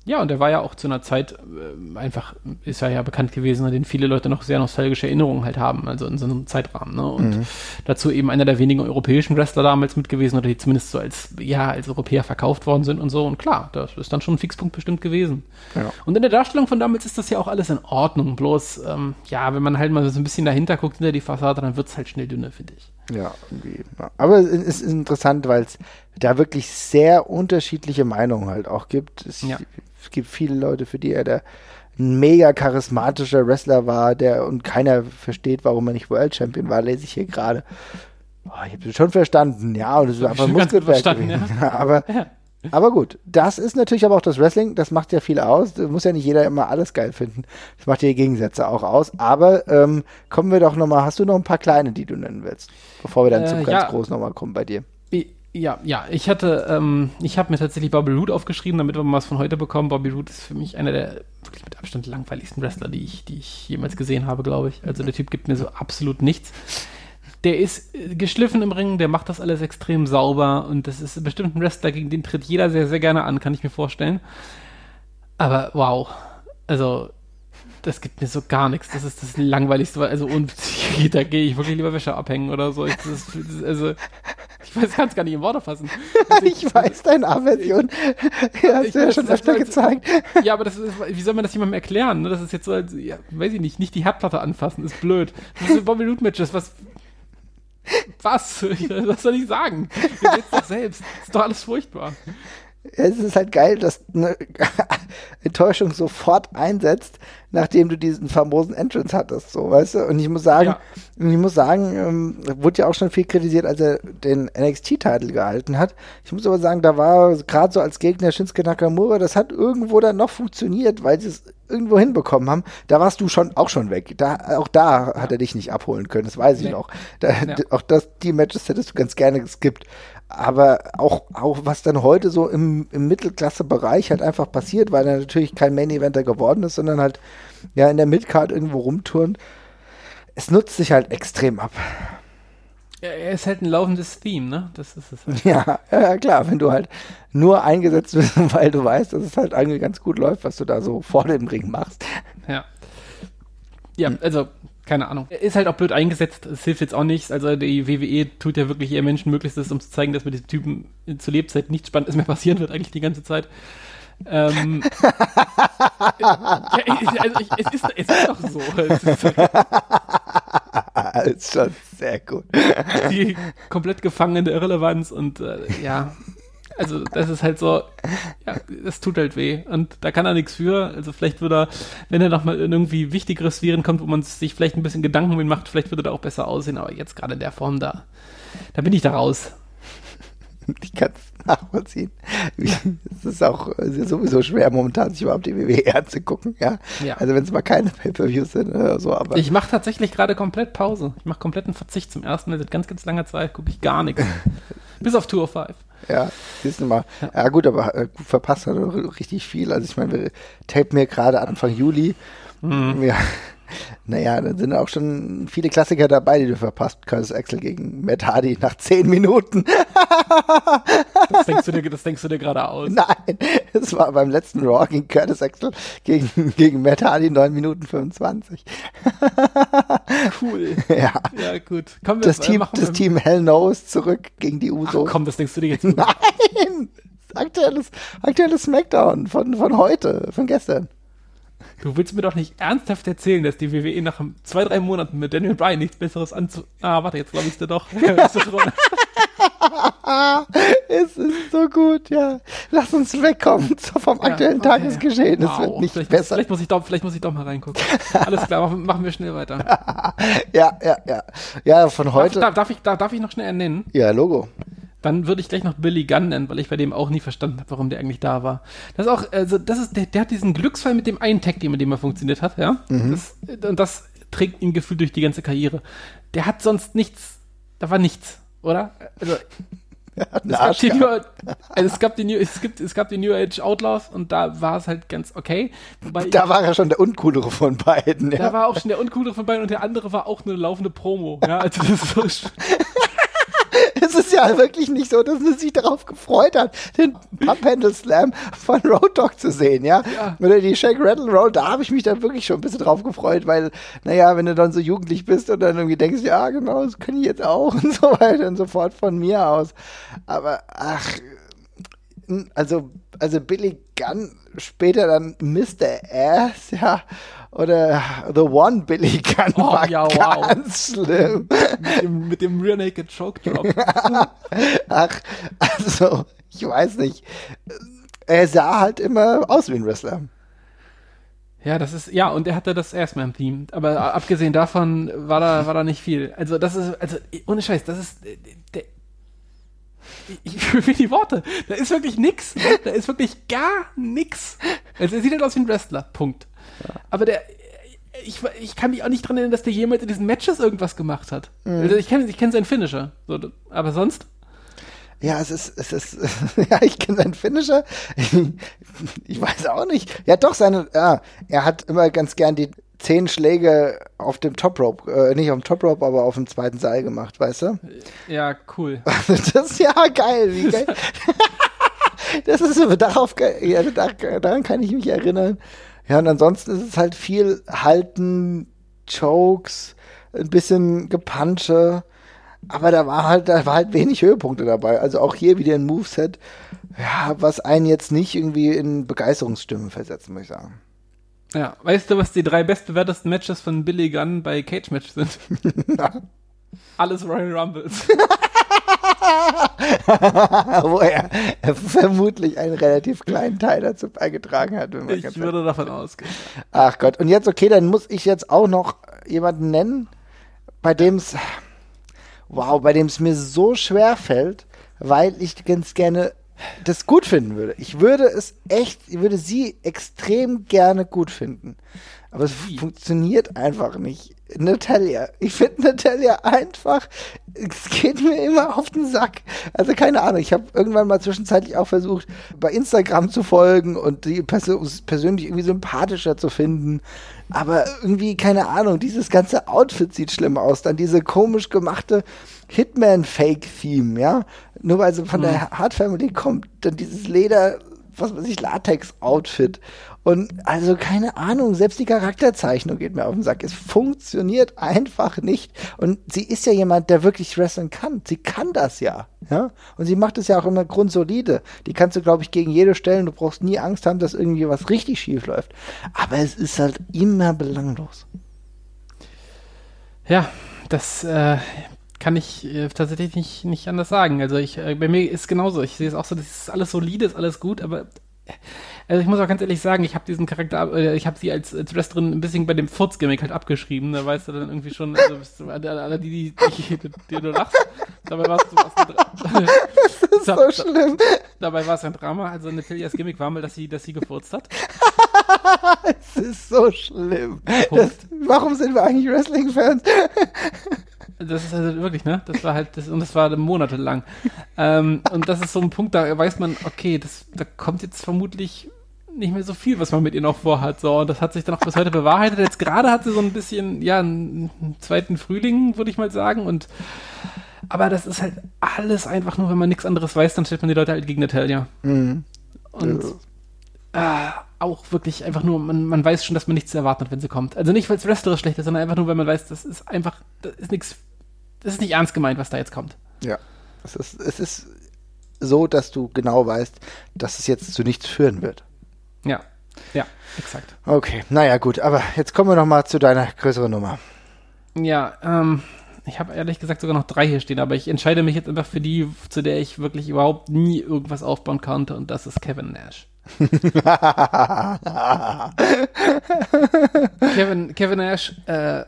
Ja, und der war ja auch zu einer Zeit äh, einfach, ist er ja bekannt gewesen, an den viele Leute noch sehr nostalgische Erinnerungen halt haben, also in so einem Zeitrahmen. Ne? Und dazu eben einer der wenigen europäischen Wrestler damals mit gewesen oder die zumindest so als, ja, als Europäer verkauft worden sind und so. Und klar, das ist dann schon ein Fixpunkt bestimmt gewesen. Ja. Und in der Darstellung von damals ist das ja auch alles in Ordnung. Bloß, ähm, ja, wenn man halt mal so ein bisschen dahinter guckt, hinter die Fassade, dann wird es halt schnell dünner, finde ich. Ja, irgendwie. Aber es ist interessant, weil es da wirklich sehr unterschiedliche Meinungen halt auch gibt. Es, Ja. Es gibt viele Leute, für die er der ein mega charismatischer Wrestler war, der und keiner versteht, warum er nicht World Champion war, lese ich hier gerade. Oh, ich habe schon verstanden, ja, und es ist einfach ganz Muskelwerk gewesen. aber, aber gut, das ist natürlich aber auch das Wrestling, das macht ja viel aus. Da muss ja nicht jeder immer alles geil finden. Das macht ja die Gegensätze auch aus. Aber ähm, kommen wir doch nochmal, hast du noch ein paar kleine, die du nennen willst? Bevor wir dann Äh, zum ganz ja. großen nochmal kommen bei dir. Ja, ja, ich hatte, ähm, ich habe mir tatsächlich Bobby Roode aufgeschrieben, damit wir mal was von heute bekommen. Bobby Roode ist für mich einer der wirklich mit Abstand langweiligsten Wrestler, die ich, die ich jemals gesehen habe, glaube ich. Also der Typ gibt mir so absolut nichts. Der ist äh, geschliffen im Ring, der macht das alles extrem sauber und das ist bestimmt ein Wrestler, gegen den tritt jeder sehr, sehr gerne an, kann ich mir vorstellen. Aber wow, also das gibt mir so gar nichts. Das ist das langweiligste, also und da gehe ich wirklich lieber Wäsche abhängen oder so. Ist, also weiß, kann es gar nicht in Worte fassen. Also Ich weiß deine Aversion. Hast Ich du ja schon das öfter ist- gezeigt. Ja, aber das ist, wie soll man das jemandem erklären? Ne? Das ist jetzt so, als, ja, weiß ich nicht, nicht die Herdplatte anfassen, ist blöd. Das sind Bobby Root Matches, was, was? Was soll ich sagen? Seht's doch selbst. Ist doch alles furchtbar. Ja, Es ist halt geil, dass eine Enttäuschung sofort einsetzt, nachdem du diesen famosen Entrance hattest, so, weißt du? Und ich muss sagen, Ja. ich muss sagen, ähm, wurde ja auch schon viel kritisiert, als er den NXT-Titel gehalten hat. Ich muss aber sagen, da war gerade so als Gegner Shinsuke Nakamura, das hat irgendwo dann noch funktioniert, weil sie es irgendwo hinbekommen haben. Da warst du schon auch schon weg. Da, auch da hat er dich nicht abholen können, das weiß ich Nee. noch. Da, Ja. Auch das, die Matches hättest du ganz gerne geskippt. Aber auch, auch was dann heute so im, im Mittelklasse-Bereich halt einfach passiert, weil er natürlich kein Main-Eventer geworden ist, sondern halt ja in der Midcard irgendwo rumturnt. Es nutzt sich halt extrem ab. Er, er ist halt ein laufendes Theme, ne? Das ist es. Halt. Ja, ja, klar, wenn du halt nur eingesetzt bist, weil du weißt, dass es halt eigentlich ganz gut läuft, was du da so vor dem Ring machst. Ja. Ja, also, keine Ahnung. Ist halt auch blöd eingesetzt, es hilft jetzt auch nichts. Also die WWE tut ja wirklich ihr Menschen Möglichstes, um zu zeigen, dass mit diesem Typen zur Lebzeit nichts Spannendes mehr passieren wird, eigentlich die ganze Zeit. Ähm, ja, ich- also ich, es, ist, es ist doch so. Es ist, ist schon sehr gut. die komplett gefangen in der Irrelevanz und äh, ja, also das ist halt so, ja, das tut halt weh und da kann er nichts für. Also vielleicht würde er, wenn er nochmal in irgendwie wichtigere Sphären kommt, wo man sich vielleicht ein bisschen Gedanken um ihn macht, vielleicht würde er auch besser aussehen, aber jetzt gerade in der Form da, da bin ich da raus. Ich kann es nachvollziehen. Es ist auch es ist sowieso schwer, momentan sich überhaupt die WWE anzugucken. Ja? Ja. Also wenn es mal keine Pay-Per-Views sind oder so, aber Ich mache tatsächlich gerade komplett Pause. Ich mache kompletten Verzicht zum ersten Mal seit ganz, ganz langer Zeit, gucke ich gar nichts. Bis auf Tour 5. ja, siehst du mal. Ja, gut, aber äh, gut, verpasst hat er richtig viel. Also ich meine, wir tapen mir gerade Anfang Juli. Mhm. Ja. Naja, da sind auch schon viele Klassiker dabei, die du verpasst. Curtis Axel gegen Matt Hardy nach zehn Minuten. Das denkst du dir, das denkst du dir gerade aus. Nein, es war beim letzten Raw gegen Curtis Axel gegen, gegen Matt Hardy 9 Minuten 25. Cool. Ja. Ja, gut. Komm, wir Das Team, das Team Hell Knows zurück gegen die Ach, Usos. komm, das denkst du dir jetzt. Nein! Aktuelles, aktuelles Smackdown von, von heute, von gestern. Du willst mir doch nicht ernsthaft erzählen, dass die WWE nach zwei, drei Monaten mit Daniel Bryan nichts Besseres anzu... Ah, warte, jetzt glaube ich dir doch. Es ist so gut, ja. Lass uns wegkommen vom aktuellen okay. Tagesgeschehen. Es Wow, wird nicht vielleicht, besser. Vielleicht muss, ich doch, vielleicht muss ich doch mal reingucken. Alles klar, machen, wir schnell weiter. Ja, ja, ja. Ja, von Darf, heute. darf, darf, ich, darf, darf ich noch schnell nennen? Ja, Logo. Dann würde ich gleich noch Billy Gunn nennen, weil ich bei dem auch nie verstanden habe, warum der eigentlich da war. Das ist auch, also das ist, der, der hat diesen Glücksfall mit dem einen Tag, mit dem er funktioniert hat, ja. Das, und das trägt ihn gefühlt durch die ganze Karriere. Der hat sonst nichts da war nichts, oder? Also, es, gab New, also es, gab die New, es, gibt, es gab die New Age Outlaws und da war es halt ganz okay. Wobei ich- Da war er schon der uncoolere von beiden. da Ja. war auch schon der uncoolere von beiden und der andere war auch eine laufende Promo. Ja, also das ist so, ja wirklich nicht so, dass man sich darauf gefreut hat, den Pump Handle Slam von Road Dogg zu sehen, ja? Ja. Oder die Shake Rattle Roll, da habe ich mich dann wirklich schon ein bisschen drauf gefreut, weil, naja, wenn du dann so jugendlich bist und dann irgendwie denkst, ja, genau, das kann ich jetzt auch und so weiter und so fort von mir aus. Aber, ach, also, also Billy Gunn, später dann Mr. Ass, ja, oder The One Billy Gunn Oh, war ja, wow. ganz schlimm. mit dem, mit dem Rear Naked Choke Drop. Ach, also, ich weiß nicht. Er sah halt immer aus wie ein Wrestler. Ja, das ist, ja, und er hatte das Team. Aber abgesehen davon war da, war da nicht viel. Also, das ist, also, ohne Scheiß, das ist, der, ich fühle die Worte. Da ist wirklich nix. Da ist wirklich gar nix. Also, er sieht halt aus wie ein Wrestler. Punkt. Aber der, ich, ich kann mich auch nicht dran erinnern, dass der jemals in diesen Matches irgendwas gemacht hat. Also, ich kenne ich kenn seinen Finisher. So, aber sonst? Ja, es ist, es ist, ja, ich kenne seinen Finisher. Ich weiß auch nicht. Ja, doch, seine, ja, er hat immer ganz gern die zehn Schläge auf dem Top Rope, äh, nicht auf dem Top Rope, aber auf dem zweiten Seil gemacht, weißt du? Ja, cool. Das ist ja geil, wie geil. Das ist darauf, ja, da, daran kann ich mich erinnern. Ja, und ansonsten ist es halt viel Halten, Chokes, ein bisschen Gepunche. Aber da war halt, da war halt wenig Höhepunkte dabei. Also auch hier wieder ein Moveset, ja, was einen jetzt nicht irgendwie in Begeisterungsstimme versetzt, muss ich sagen. Ja, weißt du, was die drei bestbewertesten Matches von Billy Gunn bei Cage Match sind? Alles Royal Rumbles. Wo er vermutlich einen relativ kleinen Teil dazu beigetragen hat. Wenn man Ich würde davon ausgehen. Ach Gott, und jetzt, okay, dann muss ich jetzt auch noch jemanden nennen, bei dem es, wow, bei dem es mir so schwer fällt, weil ich ganz gerne das gut finden würde. Ich würde es echt, ich würde sie extrem gerne gut finden. Aber es funktioniert einfach nicht. Natalia. Ich finde Natalia einfach, es geht mir immer auf den Sack. Also keine Ahnung, ich habe irgendwann mal zwischenzeitlich auch versucht, bei Instagram zu folgen und die Perso persönlich irgendwie sympathischer zu finden. Aber irgendwie, keine Ahnung, dieses ganze Outfit sieht schlimm aus. Dann diese komisch gemachte Hitman-Fake-Theme, ja. Nur weil sie von der Hart Family kommt, dann dieses Leder, was weiß ich, Latex-Outfit. Und also keine Ahnung, selbst die Charakterzeichnung geht mir auf den Sack. Es funktioniert einfach nicht. Und sie ist ja jemand, der wirklich wrestlen kann. Sie kann das ja. ja? Und sie macht es ja auch immer grundsolide. Die kannst du, glaube ich, gegen jede stellen. Du brauchst nie Angst haben, dass irgendwie was richtig schief läuft. Aber es ist halt immer belanglos. Ja, das äh, kann ich äh, tatsächlich nicht, nicht anders sagen. Also ich, äh, bei mir ist genauso. Ich sehe es auch so, das ist alles solide, ist alles gut, aber äh, also ich muss auch ganz ehrlich sagen, ich habe diesen Charakter, äh, ich habe sie als, als Wrestlerin ein bisschen bei dem Furz-Gimmick halt abgeschrieben. Da weißt du dann irgendwie schon, also bist du, alle, die, die, die, die, die du lachst, dabei warst du Dra- Das ist so schlimm. Dabei war es ein Drama. Also Natalias Gimmick war mal, dass sie, dass sie gefurzt hat. Es ist so schlimm. Das, warum sind wir eigentlich Wrestling-Fans? Das ist also wirklich, ne? Das war halt, das, und das war monatelang. ähm, und das ist so ein Punkt, da weiß man, okay, das, da kommt jetzt vermutlich nicht mehr so viel, was man mit ihr noch vorhat. So, und das hat sich dann auch bis heute bewahrheitet. Jetzt gerade hat sie so ein bisschen, ja, einen, einen zweiten Frühling, würde ich mal sagen. Und aber das ist halt alles einfach nur, wenn man nichts anderes weiß, dann stellt man die Leute halt gegen Natalia. Mhm. Und äh, auch wirklich einfach nur, man, man weiß schon, dass man nichts erwarten hat, wenn sie kommt. Also nicht, weil es wrestlerisch schlecht ist, sondern einfach nur, weil man weiß, das ist einfach, das ist nichts, das ist nicht ernst gemeint, was da jetzt kommt. Ja. Es ist, es ist so, dass du genau weißt, dass es jetzt zu nichts führen wird. Ja, ja, exakt. Okay, naja, gut, aber jetzt kommen wir noch mal zu deiner größeren Nummer. Ja, ähm, ich habe ehrlich gesagt sogar noch drei hier stehen, aber ich entscheide mich jetzt einfach für die, zu der ich wirklich überhaupt nie irgendwas aufbauen konnte und das ist Kevin Nash. Kevin, Kevin Nash, äh,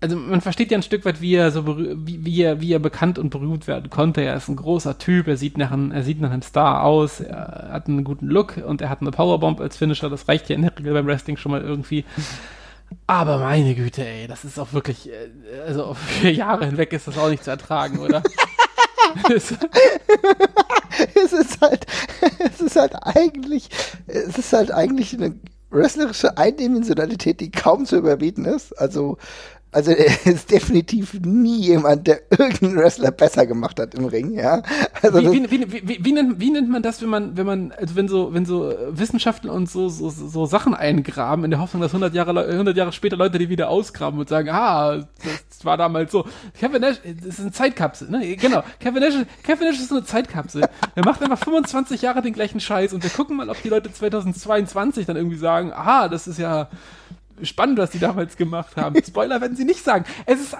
also man versteht ja ein Stück weit, wie er so wie, wie er, wie er bekannt und berühmt werden konnte. Er ist ein großer Typ, er sieht nach einem, er sieht nach einem Star aus, er hat einen guten Look und er hat eine Powerbomb als Finisher. Das reicht ja in der Regel beim Wrestling schon mal irgendwie. Aber meine Güte, ey, das ist auch wirklich, äh, also auf vier Jahre hinweg ist das auch nicht zu ertragen, oder? es ist halt, es ist halt eigentlich, es ist halt eigentlich eine wrestlerische Eindimensionalität, die kaum zu überbieten ist. Also also er ist definitiv nie jemand, der irgendeinen Wrestler besser gemacht hat im Ring, ja. Also wie, wie, wie, wie, nennt, wie nennt man das, wenn man, wenn man, also wenn so, wenn so Wissenschaftler und so, so, so Sachen eingraben, in der Hoffnung, dass 100 Jahre, 100 Jahre später Leute die wieder ausgraben und sagen, ah, das war damals so. Kevin Nash, das ist eine Zeitkapsel, ne? Genau. Kevin Nash, Kevin Nash ist so eine Zeitkapsel. Er macht einfach 25 Jahre den gleichen Scheiß und wir gucken mal, ob die Leute 2022 dann irgendwie sagen, aha, das ist ja, spannend, was die damals gemacht haben. Spoiler werden sie nicht sagen. Es ist,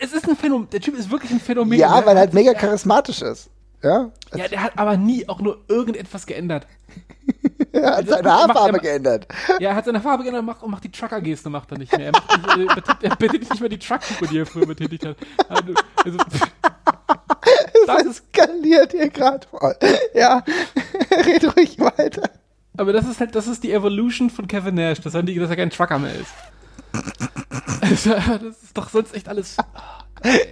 es ist ein Phänomen. Der Typ ist wirklich ein Phänomen. Ja, weil er halt mega charismatisch ist. Ja? Ja, der hat aber nie auch nur irgendetwas geändert. er hat seine Haarfarbe macht, geändert. Ja, er hat seine Farbe geändert und macht, und macht die Trucker-Geste macht er nicht mehr. Er, macht nicht, er, betätigt nicht mehr die Truck-Gruppe, die er früher betätigt hat. Also, also das eskaliert hier gerade voll. Ja, red ruhig weiter. Aber das ist halt, das ist die Evolution von Kevin Nash, dass er, dass er kein Trucker mehr ist. Also, das ist doch sonst echt alles.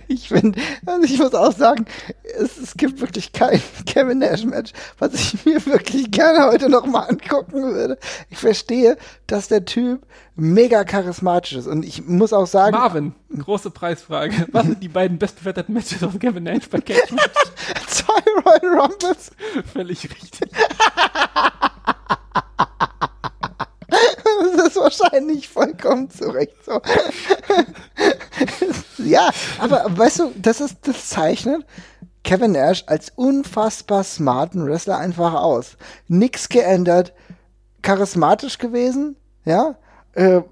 Ich finde, also ich muss auch sagen, es, es gibt wirklich kein Kevin Nash-Match, was ich mir wirklich gerne heute nochmal angucken würde. Ich verstehe, dass der Typ mega charismatisch ist. Und ich muss auch sagen. Marvin, große Preisfrage. Was sind die beiden bestbewerteten Matches von Kevin Nash bei Catch Match? Zwei Royal Rumbles. Völlig richtig. Das ist wahrscheinlich vollkommen zurecht so. ja, aber weißt du, das ist das zeichnet Kevin Nash als unfassbar smarten Wrestler einfach aus. Nix geändert, charismatisch gewesen, ja, äh,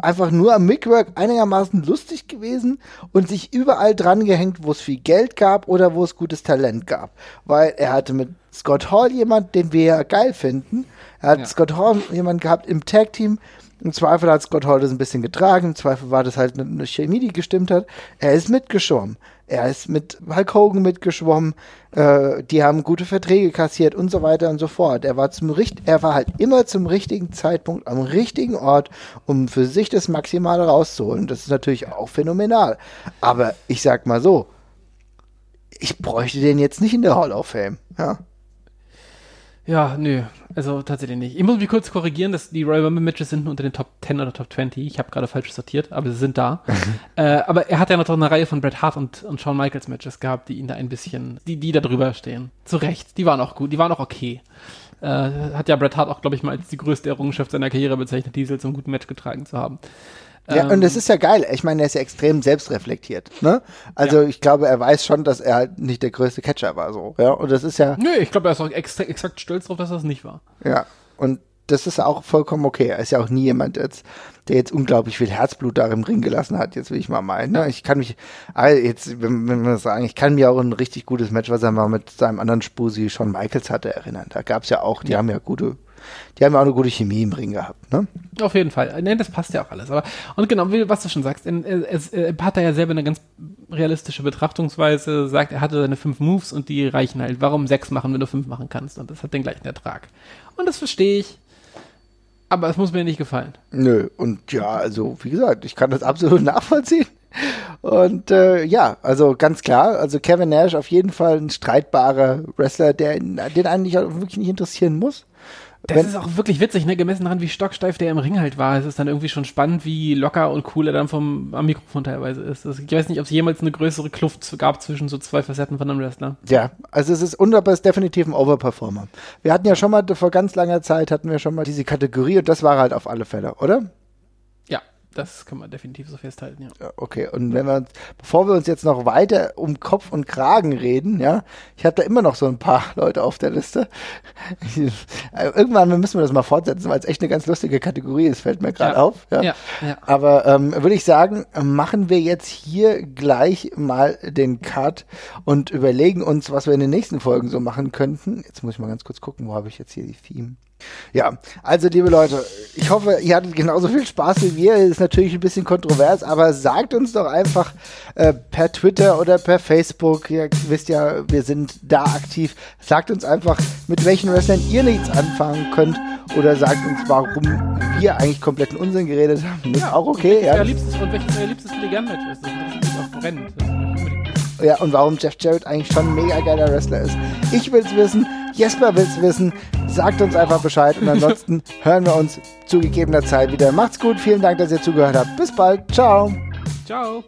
einfach nur am Mickwork einigermaßen lustig gewesen und sich überall dran gehängt, wo es viel Geld gab oder wo es gutes Talent gab. Weil er hatte mit Scott Hall jemand, den wir ja geil finden. Er hat ja. Scott Hall jemand gehabt im Tag-Team. Im Zweifel hat Scott Hall das ein bisschen getragen. Im Zweifel war das halt eine Chemie, die gestimmt hat. Er ist mitgeschwommen. Er ist mit Hulk Hogan mitgeschwommen. Äh, die haben gute Verträge kassiert und so weiter und so fort. Er war zum Richt er war halt immer zum richtigen Zeitpunkt am richtigen Ort, um für sich das Maximale rauszuholen. Das ist natürlich auch phänomenal. Aber ich sag mal so, ich bräuchte den jetzt nicht in der Hall of Fame. Ja. Ja, nö, also tatsächlich nicht. Ich muss mich kurz korrigieren, dass die Royal Rumble Matches sind unter den Top 10 oder Top 20. Ich habe gerade falsch sortiert, aber sie sind da. äh, aber er hat ja noch eine Reihe von Bret Hart und, und Shawn Michaels Matches gehabt, die ihn da ein bisschen, die, die da drüber stehen. Zu Recht, die waren auch gut, die waren auch okay. Äh, hat ja Bret Hart auch, glaube ich, mal als die größte Errungenschaft seiner Karriere bezeichnet, Diesel zum guten Match getragen zu haben. Ja, ähm, und das ist ja geil. Ich meine, er ist ja extrem selbstreflektiert. Ne? Also ja. ich glaube, er weiß schon, dass er halt nicht der größte Catcher war. So, ja. Und das ist ja. Nö, ich glaube, er ist auch ex exakt stolz darauf, dass das nicht war. Ja. Und das ist auch vollkommen okay. Er ist ja auch nie jemand jetzt, der jetzt unglaublich viel Herzblut da im Ring gelassen hat, jetzt will ich mal meinen. Ne? Ich kann mich, also jetzt, wenn, wenn wir sagen, ich kann mir auch ein richtig gutes Match, was er mal mit seinem anderen Spusi Shawn Michaels hatte, erinnern. Da gab es ja auch, die ja. haben ja gute die haben ja auch eine gute Chemie im Ring gehabt, ne? Auf jeden Fall. Nee, das passt ja auch alles. Aber, und genau, wie, was du schon sagst, er, er, hat da ja selber eine ganz realistische Betrachtungsweise, sagt, er hatte seine fünf Moves und die reichen halt. Warum sechs machen, wenn du fünf machen kannst? Und das hat den gleichen Ertrag. Und das verstehe ich. Aber es muss mir nicht gefallen. Nö, und ja, also wie gesagt, ich kann das absolut nachvollziehen. Und äh, ja, also ganz klar, also Kevin Nash auf jeden Fall ein streitbarer Wrestler, der den eigentlich auch wirklich nicht interessieren muss. Das Wenn, ist auch wirklich witzig, ne? Gemessen daran, wie stocksteif der im Ring halt war. Es ist dann irgendwie schon spannend, wie locker und cool er dann vom am Mikrofon teilweise ist. Also ich weiß nicht, ob es jemals eine größere Kluft gab zwischen so zwei Facetten von einem Wrestler. Ja, also es ist wunderbar, ist definitiv ein Overperformer. Wir hatten ja schon mal vor ganz langer Zeit hatten wir schon mal diese Kategorie und das war halt auf alle Fälle, oder? Das kann man definitiv so festhalten, ja. Okay, und wenn wir uns, bevor wir uns jetzt noch weiter um Kopf und Kragen reden, ja, ich habe da immer noch so ein paar Leute auf der Liste. Irgendwann müssen wir das mal fortsetzen, weil es echt eine ganz lustige Kategorie ist, fällt mir gerade ja. auf. Ja. Ja, ja. Aber ähm, würde ich sagen, machen wir jetzt hier gleich mal den Cut und überlegen uns, was wir in den nächsten Folgen so machen könnten. Jetzt muss ich mal ganz kurz gucken, wo habe ich jetzt hier die Theme? Ja, also liebe Leute, ich hoffe, ihr hattet genauso viel Spaß wie wir. Ist natürlich ein bisschen kontrovers, aber sagt uns doch einfach äh, per Twitter oder per Facebook. Ihr wisst ja, wir sind da aktiv. Sagt uns einfach, mit welchen Wrestlern ihr nichts anfangen könnt oder sagt uns, warum wir eigentlich kompletten Unsinn geredet haben. Ist Ja, auch okay, Euer ja. liebstes, und welches euer liebstes Milligan-Match ist. Das interessiert mich auch brennend. Das wissen. Ja, und warum Jeff Jarrett eigentlich schon ein mega geiler Wrestler ist. Ich will's wissen, Jesper will's wissen. Sagt uns einfach Bescheid und ansonsten hören wir uns zu gegebener Zeit wieder. Macht's gut, vielen Dank, dass ihr zugehört habt. Bis bald, ciao. Ciao.